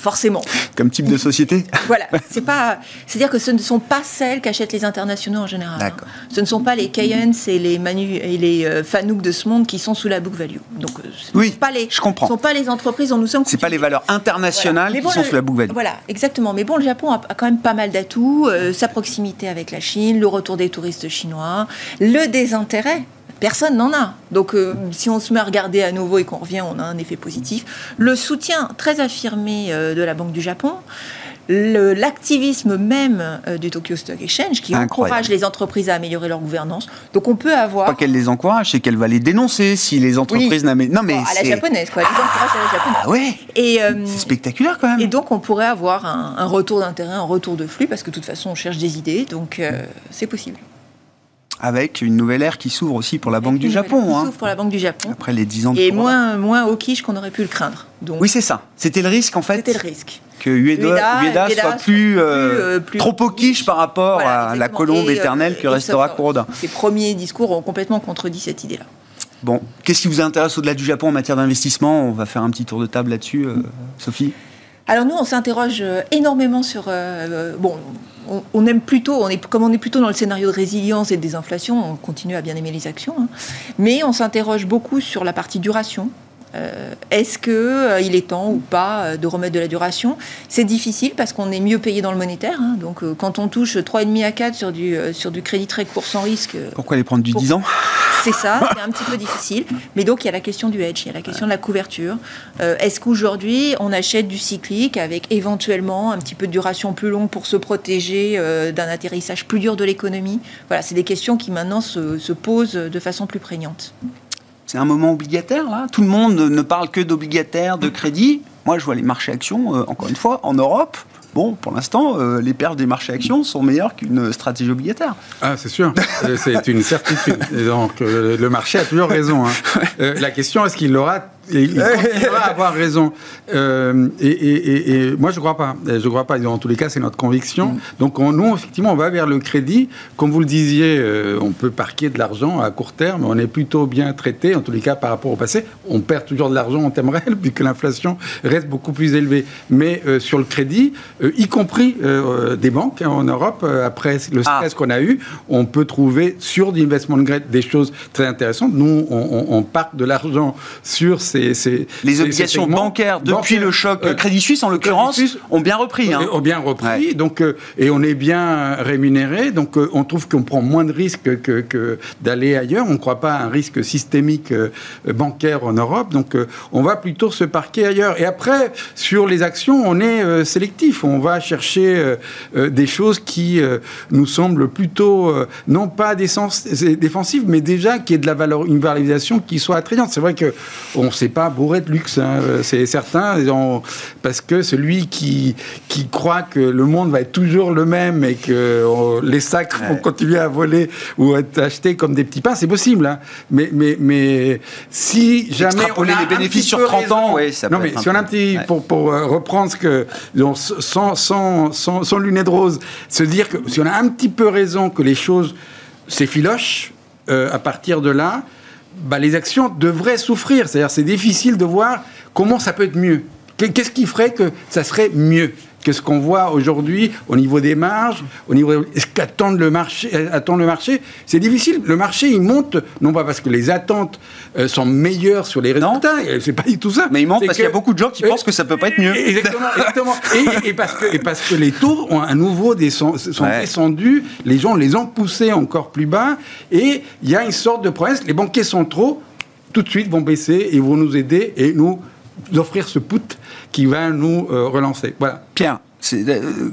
forcément. Comme type de société Voilà, c'est pas, c'est-à-dire que ce ne sont pas celles qu'achètent les internationaux en général. Hein. Ce ne sont pas les Cayennes et les Manu et les euh, Fanouk de ce monde qui sont sous la book value. Donc, euh, oui, pas les, je comprends. Ce ne sont pas les entreprises dont nous sommes. C'est pas les valeurs internationales qui sont sous la book value. Voilà, exactement. Mais bon, le Japon a, quand même pas mal d'atouts. Euh, sa proximité avec la Chine, le retour des touristes chinois, le désintérêt Personne n'en a. Donc, euh, si on se met à regarder à nouveau et qu'on revient, on a un effet positif. Le soutien très affirmé euh, de la Banque du Japon, l'activisme même euh, du Tokyo Stock Exchange qui encourage les entreprises à améliorer leur gouvernance. Donc on peut avoir. Pas qu'elle les encourage, c'est qu'elle va les dénoncer si les entreprises oui. Non mais à la japonaise quoi. Les encourage à la japonaise. Ah ouais. Et c'est spectaculaire quand même. Et donc on pourrait avoir un, retour d'intérêt, un retour de flux parce que de toute façon on cherche des idées, donc c'est possible avec une nouvelle ère qui s'ouvre aussi pour la Banque du Japon. Qui hein. s'ouvre pour la Banque du Japon. Après les 10 ans de Et moins, moins au quiche qu'on aurait pu le craindre. Donc, oui, c'est ça. C'était le risque en fait. C'était le risque. Que Ueda, Ueda, soit plus, euh, plus, trop au quiche par rapport à la colombe euh, éternelle que restera Kuroda. Ses premiers discours ont complètement contredit cette idée-là. Bon, qu'est-ce qui vous intéresse au-delà du Japon en matière d'investissement? On va faire un petit tour de table là-dessus, euh, Sophie. Alors nous, on s'interroge énormément sur... bon, on, aime plutôt, on est, comme on est plutôt dans le scénario de résilience et de désinflation, on continue à bien aimer les actions, hein. mais on s'interroge beaucoup sur la partie duration. Euh, est-ce qu'il euh, est temps ou pas euh, de remettre de la duration? C'est difficile parce qu'on est mieux payé dans le monétaire. Hein. donc quand on touche 3,5 à 4 sur du, sur du crédit très court sans risque. Pourquoi les prendre du 10 ans? C'est ça, c'est un petit peu difficile. Mais donc il y a la question du hedge, il y a la question de la couverture. Est-ce qu'aujourd'hui on achète du cyclique avec éventuellement un petit peu de duration plus longue pour se protéger d'un atterrissage plus dur de l'économie? Voilà, c'est des questions qui maintenant se, se posent de façon plus prégnante. C'est un moment obligataire, là. Tout le monde ne parle que d'obligataire, de crédit. Moi, je vois les marchés actions, euh, encore une fois, en Europe. Bon, pour l'instant, euh, les pertes des marchés actions sont meilleures qu'une stratégie obligataire. Ah, c'est sûr. Euh, c'est une certitude. donc, le marché a toujours raison. Hein. la question, est-ce qu'il l'aura il continuera à avoir raison. Euh, et, moi, je ne crois pas. Je ne crois pas. En tous les cas, c'est notre conviction. Mm. Donc, nous, effectivement, on va vers le crédit. Comme vous le disiez, euh, on peut parquer de l'argent à court terme. On est plutôt bien traité, en tous les cas, par rapport au passé. On perd toujours de l'argent en termes réels, puisque l'inflation reste beaucoup plus élevée. Mais euh, sur le crédit, y compris des banques hein, en Europe, après le ah. stress qu'on a eu, on peut trouver sur l'investment grade des choses très intéressantes. Nous, on, on, parque de l'argent sur ces les obligations bancaires depuis le choc euh, Crédit Suisse en l'occurrence ont bien repris. Hein. Ont bien repris. Donc euh, et on est bien rémunéré. Donc euh, on trouve qu'on prend moins de risques que, d'aller ailleurs. On ne croit pas à un risque systémique bancaire en Europe. Donc on va plutôt se parquer ailleurs. Et après sur les actions, on est sélectif. On va chercher des choses qui nous semblent plutôt non pas défensives, mais déjà qui est de la valeur, une valorisation qui soit attrayante. C'est vrai que on sait pas bourré de luxe, hein, c'est certain, parce que celui qui, qui croit que le monde va être toujours le même et que les sacs vont continuer à voler ou être achetés comme des petits pains, c'est possible. Hein. Mais, mais, mais si jamais on a les bénéfices sur 30 ans, ça non, mais si on a un petit, pour, pour euh, reprendre ce que, sans, sans, sans, sans lunettes roses, se dire que si on a un petit peu raison que les choses s'effilochent, euh, à partir de là, bah, les actions devraient souffrir. C'est-à-dire c'est difficile de voir comment ça peut être mieux. Qu'est-ce qui ferait que ça serait mieux? Que ce qu'on voit aujourd'hui au niveau des marges, au niveau ce qu'attend le marché, euh, attend le marché, c'est difficile. Le marché il monte non pas parce que les attentes euh, sont meilleures sur les résultats, c'est pas du tout ça. Mais il monte parce qu'il y a beaucoup de gens qui pensent que ça peut pas être mieux. Exactement, exactement. et, parce que, et parce que les taux ont à nouveau sont descendus, les gens les ont poussés encore plus bas, et il y a une sorte de promesse. Les banquiers centraux tout de suite vont baisser et vont nous aider et nous offrir ce put qui va nous euh, relancer. Voilà. Pierre,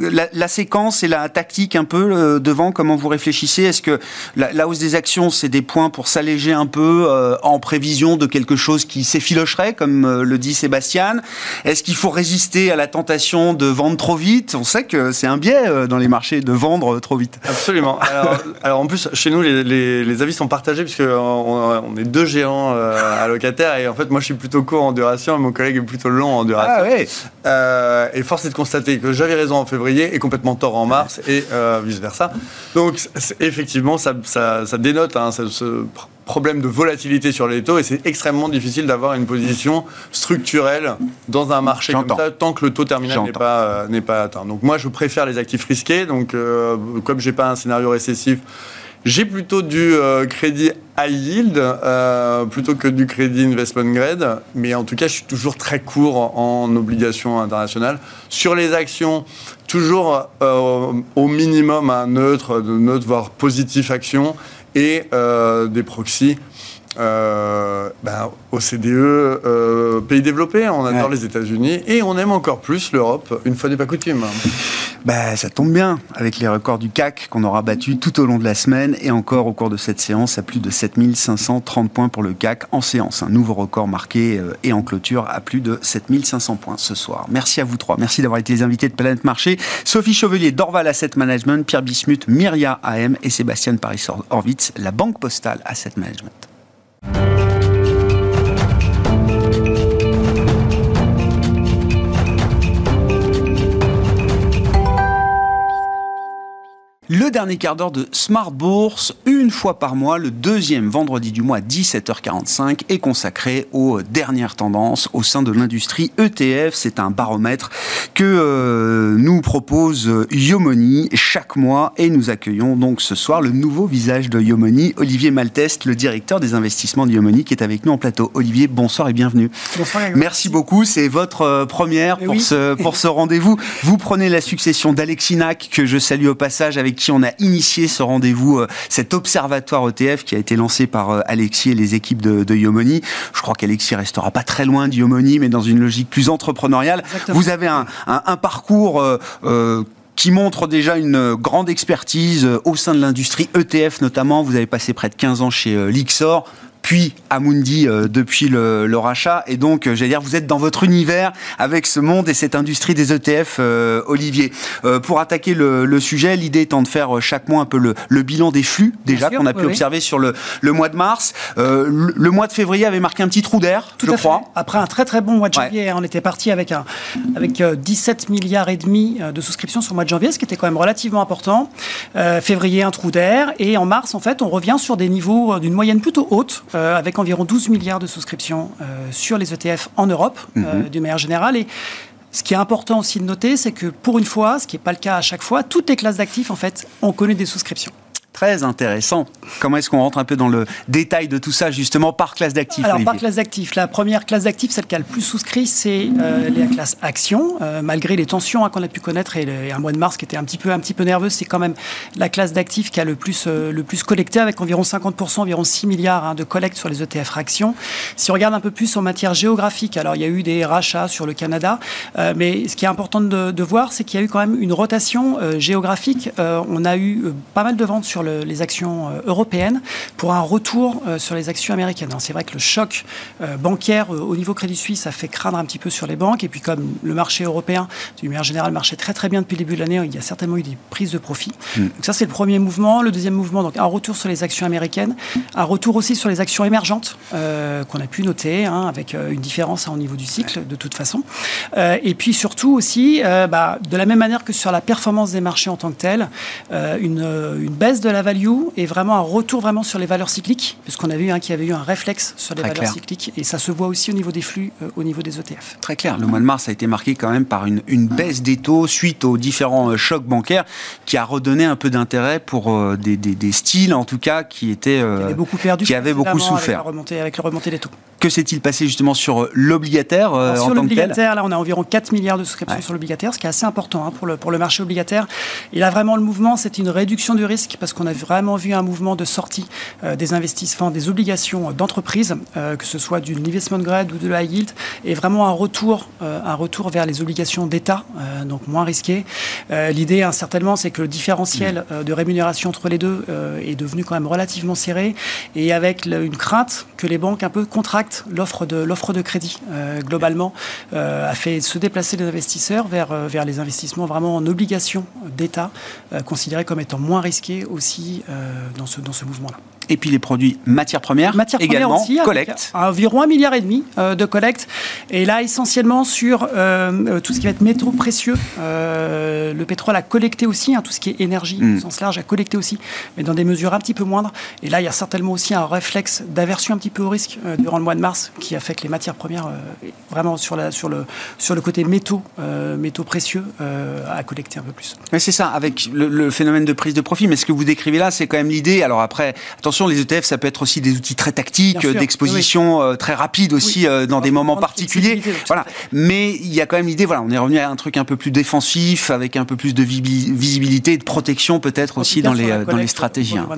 la, la, séquence et la tactique un peu euh, devant, comment vous réfléchissez? Est-ce que la, hausse des actions, c'est des points pour s'alléger un peu euh, en prévision de quelque chose qui s'effilocherait, comme le dit Sébastien? Est-ce qu'il faut résister à la tentation de vendre trop vite? On sait que c'est un biais dans les marchés de vendre trop vite. Absolument. Alors, en plus, chez nous, les, les, avis sont partagés puisque on, on, est deux géants allocataires et en fait, moi, je suis plutôt court en duration et mon collègue est plutôt long en duration. Ah, ouais. et force est de constater que j'avais raison en février et complètement tort en mars et euh, vice-versa. Donc effectivement, ça, dénote hein, ce, problème de volatilité sur les taux et c'est extrêmement difficile d'avoir une position structurelle dans un marché comme ça tant que le taux terminal n'est pas, euh, n'est pas atteint. Donc moi, je préfère les actifs risqués. Donc euh, comme j'ai pas un scénario récessif, j'ai plutôt du euh, crédit high yield euh, plutôt que du crédit investment grade, mais en tout cas, je suis toujours très court en obligations internationales. Sur les actions, toujours euh, au minimum un neutre, neutre voire positif action et des proxys euh, ben, OCDE, euh, pays développés, on adore les États-Unis et on aime encore plus l'Europe, une fois n'est pas coutume. Ben, ça tombe bien avec les records du CAC qu'on aura battus tout au long de la semaine et encore au cours de cette séance à plus de 7530 points pour le CAC en séance. Un nouveau record marqué euh, et en clôture à plus de 7500 points ce soir. Merci à vous trois. Merci d'avoir été les invités de Planète Marché. Sophie Chevelier d'Orval Asset Management, Pierre Bismuth, Myria AM et Sébastien Paris-Orvitz, la Banque Postale Asset Management. Thank you. Le dernier quart d'heure de Smart Bourse, une fois par mois, le deuxième vendredi du mois à 17h45, est consacré aux dernières tendances au sein de l'industrie ETF. C'est un baromètre que euh, nous propose Yomoni chaque mois et nous accueillons donc ce soir le nouveau visage de Yomoni, Olivier Maltest, le directeur des investissements de Yomoni, qui est avec nous en plateau. Olivier, bonsoir et bienvenue. Bonsoir. Merci beaucoup. C'est votre euh, première pour ce, pour ce rendez-vous. Vous prenez la succession d'Alexinac, que je salue au passage, avec qui on a initié ce rendez-vous, euh, cet observatoire ETF qui a été lancé par euh, Alexis et les équipes de, de Yomoni. Je crois qu'Alexis restera pas très loin de Yomoni, mais dans une logique plus entrepreneuriale. Vous avez un, un, parcours euh, qui montre déjà une grande expertise au sein de l'industrie ETF notamment. Vous avez passé près de 15 ans chez Lixor puis Amundi euh, depuis le, rachat. Et donc, euh, j'allais dire, vous êtes dans votre univers avec ce monde et cette industrie des ETF, euh, Olivier. pour attaquer le, sujet, l'idée étant de faire chaque mois un peu le, bilan des flux, déjà, qu'on a pu observer sur le, mois de mars. Le, mois de février avait marqué un petit trou d'air, je crois. Après un très très bon mois de janvier, on était parti avec, un, avec 17 milliards et demi de souscriptions sur le mois de janvier, ce qui était quand même relativement important. février, un trou d'air. Et en mars, en fait, on revient sur des niveaux d'une moyenne plutôt haute. Euh, avec environ 12 milliards de souscriptions euh, sur les ETF en Europe, euh, mhm. d'une manière générale. Et ce qui est important aussi de noter, c'est que pour une fois, ce qui n'est pas le cas à chaque fois, toutes les classes d'actifs, en fait, ont connu des souscriptions très intéressant. Comment est-ce qu'on rentre un peu dans le détail de tout ça, justement, par classe d'actifs Alors, par classe d'actifs, la première classe d'actifs, celle qui a le plus souscrit, c'est euh, la classe action. Euh, malgré les tensions hein, qu'on a pu connaître et, un mois de mars qui était un petit peu, un petit peu nerveux, c'est quand même la classe d'actifs qui a le plus, euh, le plus collecté, avec environ 50%, environ 6 milliards hein, de collecte sur les ETF actions. Si on regarde un peu plus en matière géographique, alors il y a eu des rachats sur le Canada, mais ce qui est important de, de voir, c'est qu'il y a eu quand même une rotation géographique. on a eu pas mal de ventes sur le les actions euh, européennes pour un retour euh, sur les actions américaines. C'est vrai que le choc euh, bancaire au niveau Crédit Suisse a fait craindre un petit peu sur les banques. Et puis comme le marché européen, d'une manière générale, marchait très très bien depuis le début de l'année, il y a certainement eu des prises de profit. Mm. Donc ça, c'est le premier mouvement. Le deuxième mouvement, donc un retour sur les actions américaines, un retour aussi sur les actions émergentes qu'on a pu noter, hein, avec une différence hein, au niveau du cycle, de toute façon. et puis surtout aussi, bah, de la même manière que sur la performance des marchés en tant que tel, une, une baisse de de la value et vraiment un retour vraiment sur les valeurs cycliques, puisqu'on a vu hein, qu'il y avait eu un réflexe sur les valeurs cycliques et ça se voit aussi au niveau des flux, euh, au niveau des ETF. Très clair. Le mois de mars a été marqué quand même par une, baisse des taux suite aux différents euh, chocs bancaires qui a redonné un peu d'intérêt pour euh, des, styles, en tout cas, qui étaient qui avaient beaucoup perdu, qui avaient beaucoup souffert. Avec la remontée, avec la remontée des taux. Que s'est-il passé justement sur l'obligataire en Sur l'obligataire, là, on a environ 4 milliards de souscriptions sur l'obligataire, ce qui est assez important hein, pour, le, pour le marché obligataire. Et là, vraiment, le mouvement, c'est une réduction du risque parce qu'on a vraiment vu un mouvement de sortie des investissements, des obligations d'entreprise, que ce soit du investment grade ou de la yield, et vraiment un retour, euh, un retour vers les obligations d'État, euh, donc moins risquées. Euh, l'idée, hein, certainement, c'est que le différentiel de rémunération entre les deux est devenu quand même relativement serré, et avec une crainte que les banques un peu contractent l'offre de, l'offre de crédit, globalement, a fait se déplacer les investisseurs vers, vers les investissements vraiment en obligations d'État, considérés comme étant moins risqués aussi dans ce, dans ce mouvement-là. Et puis les produits matières premières, matières également, premières aussi, collecte. Environ un milliard et demi euh, de collecte. Et là, essentiellement sur euh, euh, tout ce qui va être métaux précieux. le pétrole a collecté aussi, hein, tout ce qui est énergie mm. au sens large a collecté aussi, mais dans des mesures un petit peu moindres. Et là, il y a certainement aussi un réflexe d'aversion un petit peu au risque durant le mois de mars qui a fait que les matières premières, vraiment sur, la, sur, le, sur le côté métaux, métaux précieux, a collecté un peu plus. Mais c'est ça, avec le, le, phénomène de prise de profit. Mais ce que vous décrivez là, c'est quand même l'idée. Alors après, attention les ETF, ça peut être aussi des outils très tactiques, d'exposition euh, très rapide aussi euh, dans des moments particuliers. Voilà. Mais il y a quand même l'idée, voilà, on est revenu à un truc un peu plus défensif, avec un peu plus de visibilité et de protection peut-être aussi dans les, dans les stratégies. Hein.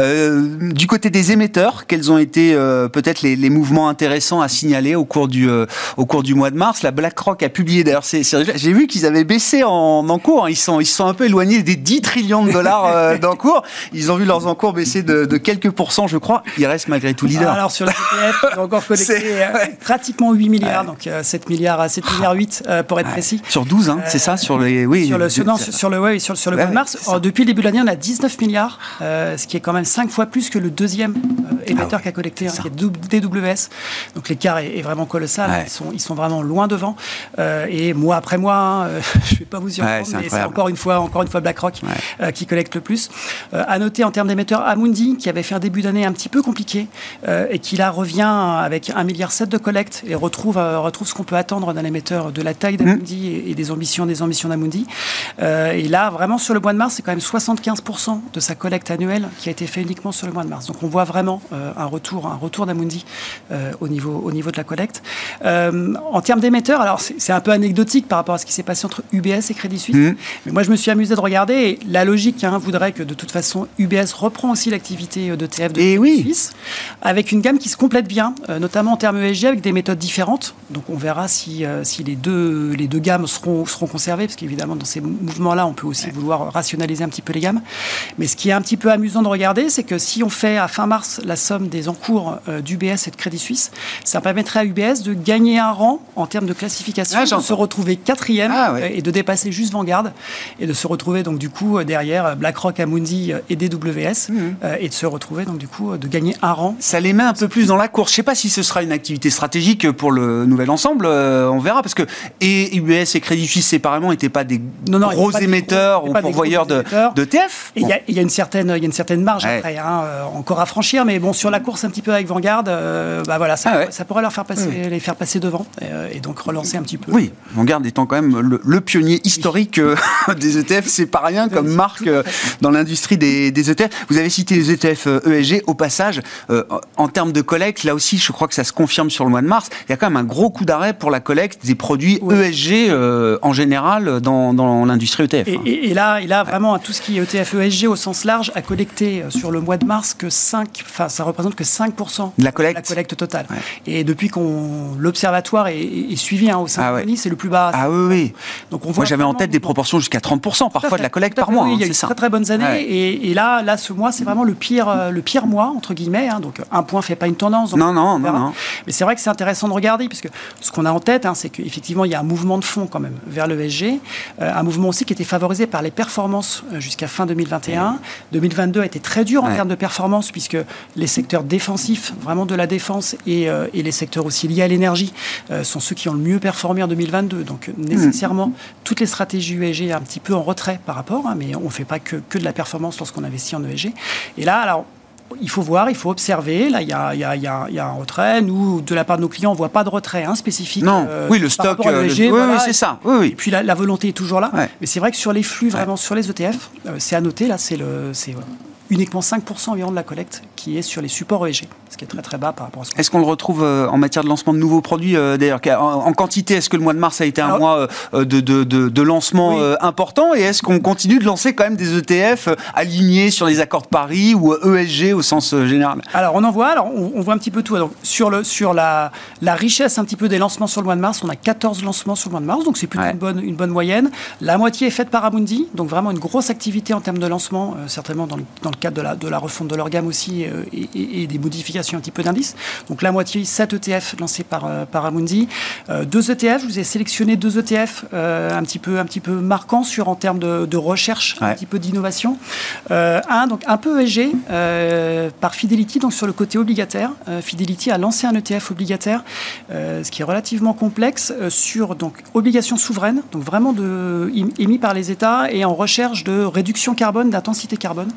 Euh, du côté des émetteurs, quels ont été peut-être les, mouvements intéressants à signaler au cours du, au cours du mois de mars? La BlackRock a publié, d'ailleurs, j'ai vu qu'ils avaient baissé en encours, hein. ils, sont, ils sont un peu éloignés des 10 trillions de dollars d'encours. Ils ont vu leurs encours baisser de de, quelques pourcents, je crois, il reste malgré tout leader. Alors sur le ETF, ils ont encore collecté euh, pratiquement 8 milliards, donc 7 euh, milliards à 7 milliards 8 euh, pour être précis. Sur 12, hein, c'est ça Sur les oui. Sur le sur, non, sur le ouais, sur, sur le mois de mars. depuis le début de l'année, on a 19 milliards, ce qui est quand même 5 fois plus que le deuxième émetteur ah qui a collecté, hein, qui est DWS. Donc l'écart est, vraiment colossal. Ils sont ils sont vraiment loin devant. et mois après mois, hein, je ne vais pas vous surprendre, mais c'est encore une fois encore une fois BlackRock qui collecte le plus. à noter en termes d'émetteurs, Amundi qui avait fait un début d'année un petit peu compliqué euh, et qui là revient avec 1,7 milliard de collecte et retrouve, euh, retrouve ce qu'on peut attendre d'un émetteur de la taille d'Amundi et, des ambitions des ambitions d'Amundi. Euh, et là, vraiment, sur le mois de mars, c'est quand même 75% de sa collecte annuelle qui a été fait uniquement sur le mois de mars. Donc on voit vraiment un retour, un retour d'Amundi au, niveau, au niveau de la collecte. en termes d'émetteurs, alors c'est un peu anecdotique par rapport à ce qui s'est passé entre UBS et Crédit Suisse. Mmh. Mais moi, je me suis amusé de regarder et la logique hein, voudrait que de toute façon, UBS reprend aussi l'activité d'ETF de et oui. avec une gamme qui se complète bien, euh, notamment en termes ESG, avec des méthodes différentes. Donc on verra si, euh, si les, deux, les deux gammes seront, seront conservées, parce qu'évidemment, dans ces mouvements-là, on peut aussi vouloir rationaliser un petit peu les gammes. Mais ce qui est un petit peu amusant de regarder, c'est que si on fait à fin mars la somme des encours euh, d'UBS et de Crédit Suisse, ça permettrait à UBS de gagner un rang en termes de classification, ah, de se retrouver quatrième ah, et de dépasser juste Vanguard, et de se retrouver donc du coup derrière BlackRock, Amundi et DWS. Mmh et de se retrouver, donc du coup, de gagner un rang. Ça les met un peu plus dans la course. Je ne sais pas si ce sera une activité stratégique pour le nouvel ensemble, euh, on verra, parce que et UBS et Crédit Suisse séparément n'étaient pas des gros émetteurs ou pourvoyeurs de, TF. Il y, a une certaine, il y a une certaine marge après, hein, euh, encore à franchir, mais bon, sur la course un petit peu avec Vanguard, euh, bah voilà, ça, ah ça, leur faire passer, les faire passer devant et, donc relancer un petit peu. Oui, Vanguard étant quand même le, pionnier historique des ETF, c'est pas rien comme marque dans l'industrie des, des ETF. Vous avez cité les ETF ESG. E au passage, euh, en termes de collecte, là aussi, je crois que ça se confirme sur le mois de mars. Il y a quand même un gros coup d'arrêt pour la collecte des produits ESG euh, en général dans, dans l'industrie ETF. Hein. Et, là, il a vraiment tout ce qui est ETF ESG au sens large a collecté euh, sur le mois de mars que 5, enfin ça représente que 5% de la collecte, la collecte totale. Et depuis qu'on l'observatoire est, suivi hein, au sein ah de c'est le plus bas. Ah oui, oui. Donc on voit Moi j'avais en tête des proportions jusqu'à 30% parfois de la collecte par mois. Oui, il y a hein, eu très très bonnes années et, et, là, là ce mois c'est vraiment le pire, le pire mois, entre guillemets. Hein. donc un point fait pas une tendance. Non, non, non, non, Mais c'est vrai que c'est intéressant de regarder, puisque ce qu'on a en tête, hein, c'est qu'effectivement, il y a un mouvement de fond quand même vers l'ESG. un mouvement aussi qui était favorisé par les performances jusqu'à fin 2021. 2022 a été très dur en termes de performance, puisque les secteurs défensifs, vraiment de la défense, et, et les secteurs aussi liés à l'énergie, sont ceux qui ont le mieux performé en 2022. Donc nécessairement, toutes les stratégies ESG un petit peu en retrait par rapport, hein, mais on ne fait pas que, que de la performance lorsqu'on investit en ESG. Et là, alors, il faut voir, il faut observer. Là, il y a, y, a, y, a, y a, un retrait. Nous, de la part de nos clients, on ne voit pas de retrait hein, spécifique. Non, euh, oui, le stock. Euh, oui, oui c'est ça. Oui, oui. Et puis la, volonté est toujours là. Mais c'est vrai que sur les flux, vraiment sur les ETF, euh, c'est à noter. Là, c'est le, c'est uniquement 5% environ de la collecte qui est sur les supports ESG, ce qui est très très bas par rapport à ce Est-ce qu'on le retrouve euh, en matière de lancement de nouveaux produits euh, d'ailleurs en, quantité, est-ce que le mois de mars a été un mois euh, de, de, de, lancement important Et est-ce qu'on continue de lancer quand même des ETF alignés sur les accords de Paris ou ESG au sens général? Alors on en voit, alors on, voit un petit peu tout. Donc, sur le, sur la, la richesse un petit peu des lancements sur le mois de mars, on a 14 lancements sur le mois de mars, donc c'est plutôt une, bonne, une bonne moyenne. La moitié est faite par Amundi, donc vraiment une grosse activité en termes de lancement, certainement dans le, dans le cadre de la, de la refonte de leur gamme aussi et, et, des modifications un petit peu d'indices. Donc la moitié, 7 ETF lancés par, euh, par Amundi. Euh, deux ETF, je vous ai sélectionné deux ETF euh, un, petit peu, un petit peu marquants sur, en termes de, recherche, un petit peu d'innovation. un, donc un peu ESG par Fidelity, donc sur le côté obligataire. Fidelity a lancé un ETF obligataire, ce qui est relativement complexe, sur donc obligations souveraines, donc vraiment de, émis par les États et en recherche de réduction carbone, d'intensité carbone.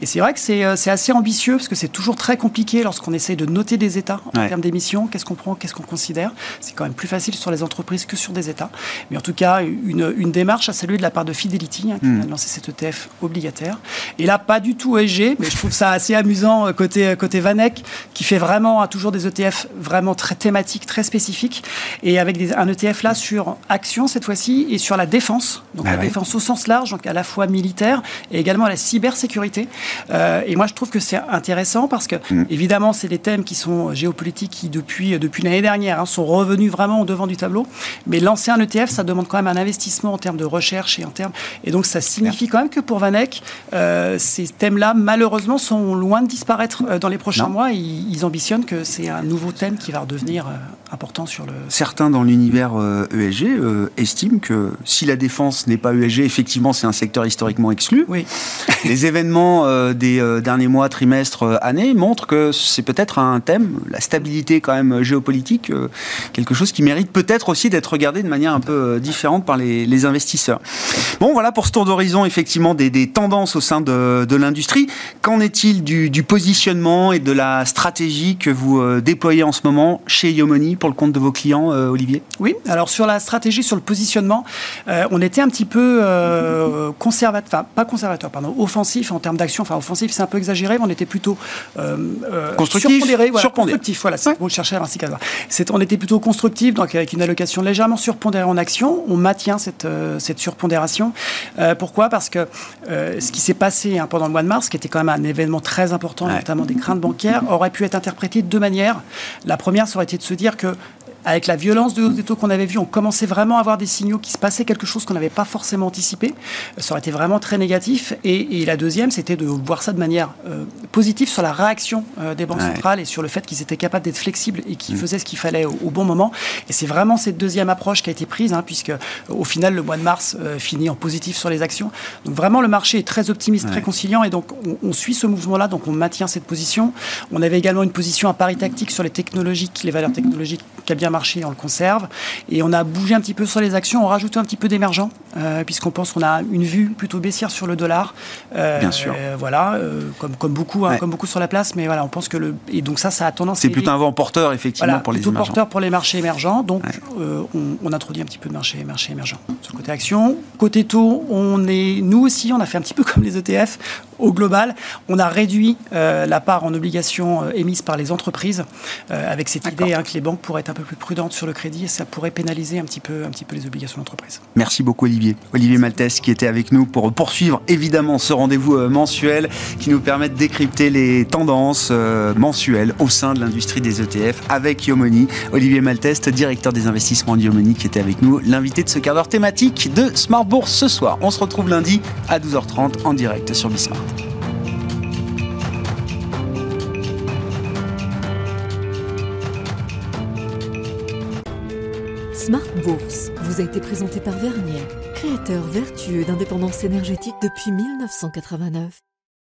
Et c'est vrai que c'est assez ambitieux parce que c'est toujours très compliqué lorsqu'on essaye de noter des États en termes d'émissions. Qu'est-ce qu'on prend, qu'est-ce qu'on considère? C'est quand même plus facile sur les entreprises que sur des États. Mais en tout cas, une, une démarche à saluer de la part de Fidelity, hein, qui hmm. a lancé cet ETF obligataire. Et là, pas du tout ESG, mais je trouve ça assez amusant euh, côté, euh, côté Vanek, qui fait vraiment toujours des ETF vraiment très thématiques, très spécifiques, et avec des, un ETF là sur action cette fois-ci et sur la défense. Donc ah la défense au sens large, donc à la fois militaire et également la cybersécurité. Euh, et moi, je trouve que c'est intéressant parce que, mm. évidemment, c'est des thèmes qui sont géopolitiques qui, depuis, depuis l'année dernière, hein, sont revenus vraiment au devant du tableau. Mais lancer un ETF, ça demande quand même un investissement en termes de recherche et en termes. Et donc, ça signifie quand même que pour Vanek, euh, ces thèmes-là, malheureusement, sont loin de disparaître euh, dans les prochains mois. Ils, ils, ambitionnent que c'est un nouveau thème qui va redevenir euh, important sur le. Certains dans l'univers ESG e estiment que si la défense n'est pas ESG, effectivement, c'est un secteur historiquement exclu. Oui. Les événements des derniers mois, trimestres, années montrent que c'est peut-être un thème, la stabilité quand même géopolitique, euh, quelque chose qui mérite peut-être aussi d'être regardé de manière un peu euh, différente par les, investisseurs. Bon, voilà pour ce tour d'horizon effectivement des, tendances au sein de, l'industrie. Qu'en est-il du, positionnement et de la stratégie que vous euh, déployez en ce moment chez Yomoni? Pour le compte de vos clients, Olivier? Oui, alors sur la stratégie, sur le positionnement, on était un petit peu conservateur, enfin pas conservateur, pardon, offensif en termes d'action, enfin offensif c'est un peu exagéré, mais on était plutôt constructif, surpondéré, voilà, constructif, voilà, c'est vous le cherchez ainsi qu'à On était plutôt constructif, donc avec une allocation légèrement surpondérée en action, on maintient cette, euh, cette surpondération. Euh, pourquoi? Parce que euh, ce qui s'est passé hein, pendant le mois de mars, qui était quand même un événement très important, notamment des craintes bancaires, aurait pu être interprété de deux manières. La première, ça aurait été de se dire que que avec la violence de hausse des taux qu'on avait vu, on commençait vraiment à avoir des signaux qui se passaient quelque chose qu'on n'avait pas forcément anticipé. Ça aurait été vraiment très négatif. Et, la deuxième, c'était de voir ça de manière euh, positive sur la réaction euh, des banques centrales et sur le fait qu'ils étaient capables d'être flexibles et qu'ils mm. faisaient ce qu'il fallait au, bon moment. Et c'est vraiment cette deuxième approche qui a été prise, hein, puisque euh, au final, le mois de mars finit en positif sur les actions. Donc vraiment, le marché est très optimiste, très conciliant, et donc on, on suit ce mouvement-là, donc on maintient cette position. On avait également une position à pari tactique sur les technologiques, les valeurs technologiques qui a bien marché, on le conserve. Et on a bougé un petit peu sur les actions, on rajoute un petit peu d'émergent, euh, puisqu'on pense qu'on a une vue plutôt baissière sur le dollar. Euh, bien sûr. voilà, euh, comme, comme, beaucoup, hein, comme beaucoup sur la place, mais voilà, on pense que le. Et donc ça, ça a tendance. C'est plutôt un vent porteur, effectivement, pour les plutôt porteur pour les marchés émergents. Donc on, introduit un petit peu de marché, marché émergent sur le côté action. Côté taux, on est, nous aussi, on a fait un petit peu comme les ETF. Au global, on a réduit la part en obligations émises par les entreprises, avec cette idée hein, que les banques pourraient être un peu plus prudentes sur le crédit et ça pourrait pénaliser un petit peu, un petit peu les obligations d'entreprise. Merci beaucoup Olivier. Olivier Maltès qui était avec nous pour poursuivre évidemment ce rendez-vous euh, mensuel qui nous permet de décrypter les tendances euh, mensuelles au sein de l'industrie des ETF avec Yomoni. Olivier Maltès, directeur des investissements de qui était avec nous, l'invité de ce quart d'heure thématique de Smart Bourse ce soir. On se retrouve lundi à 12h30 en direct sur Bismart. Smart Bourse vous a été présenté par Vernier, créateur vertueux d'indépendance énergétique depuis 1989.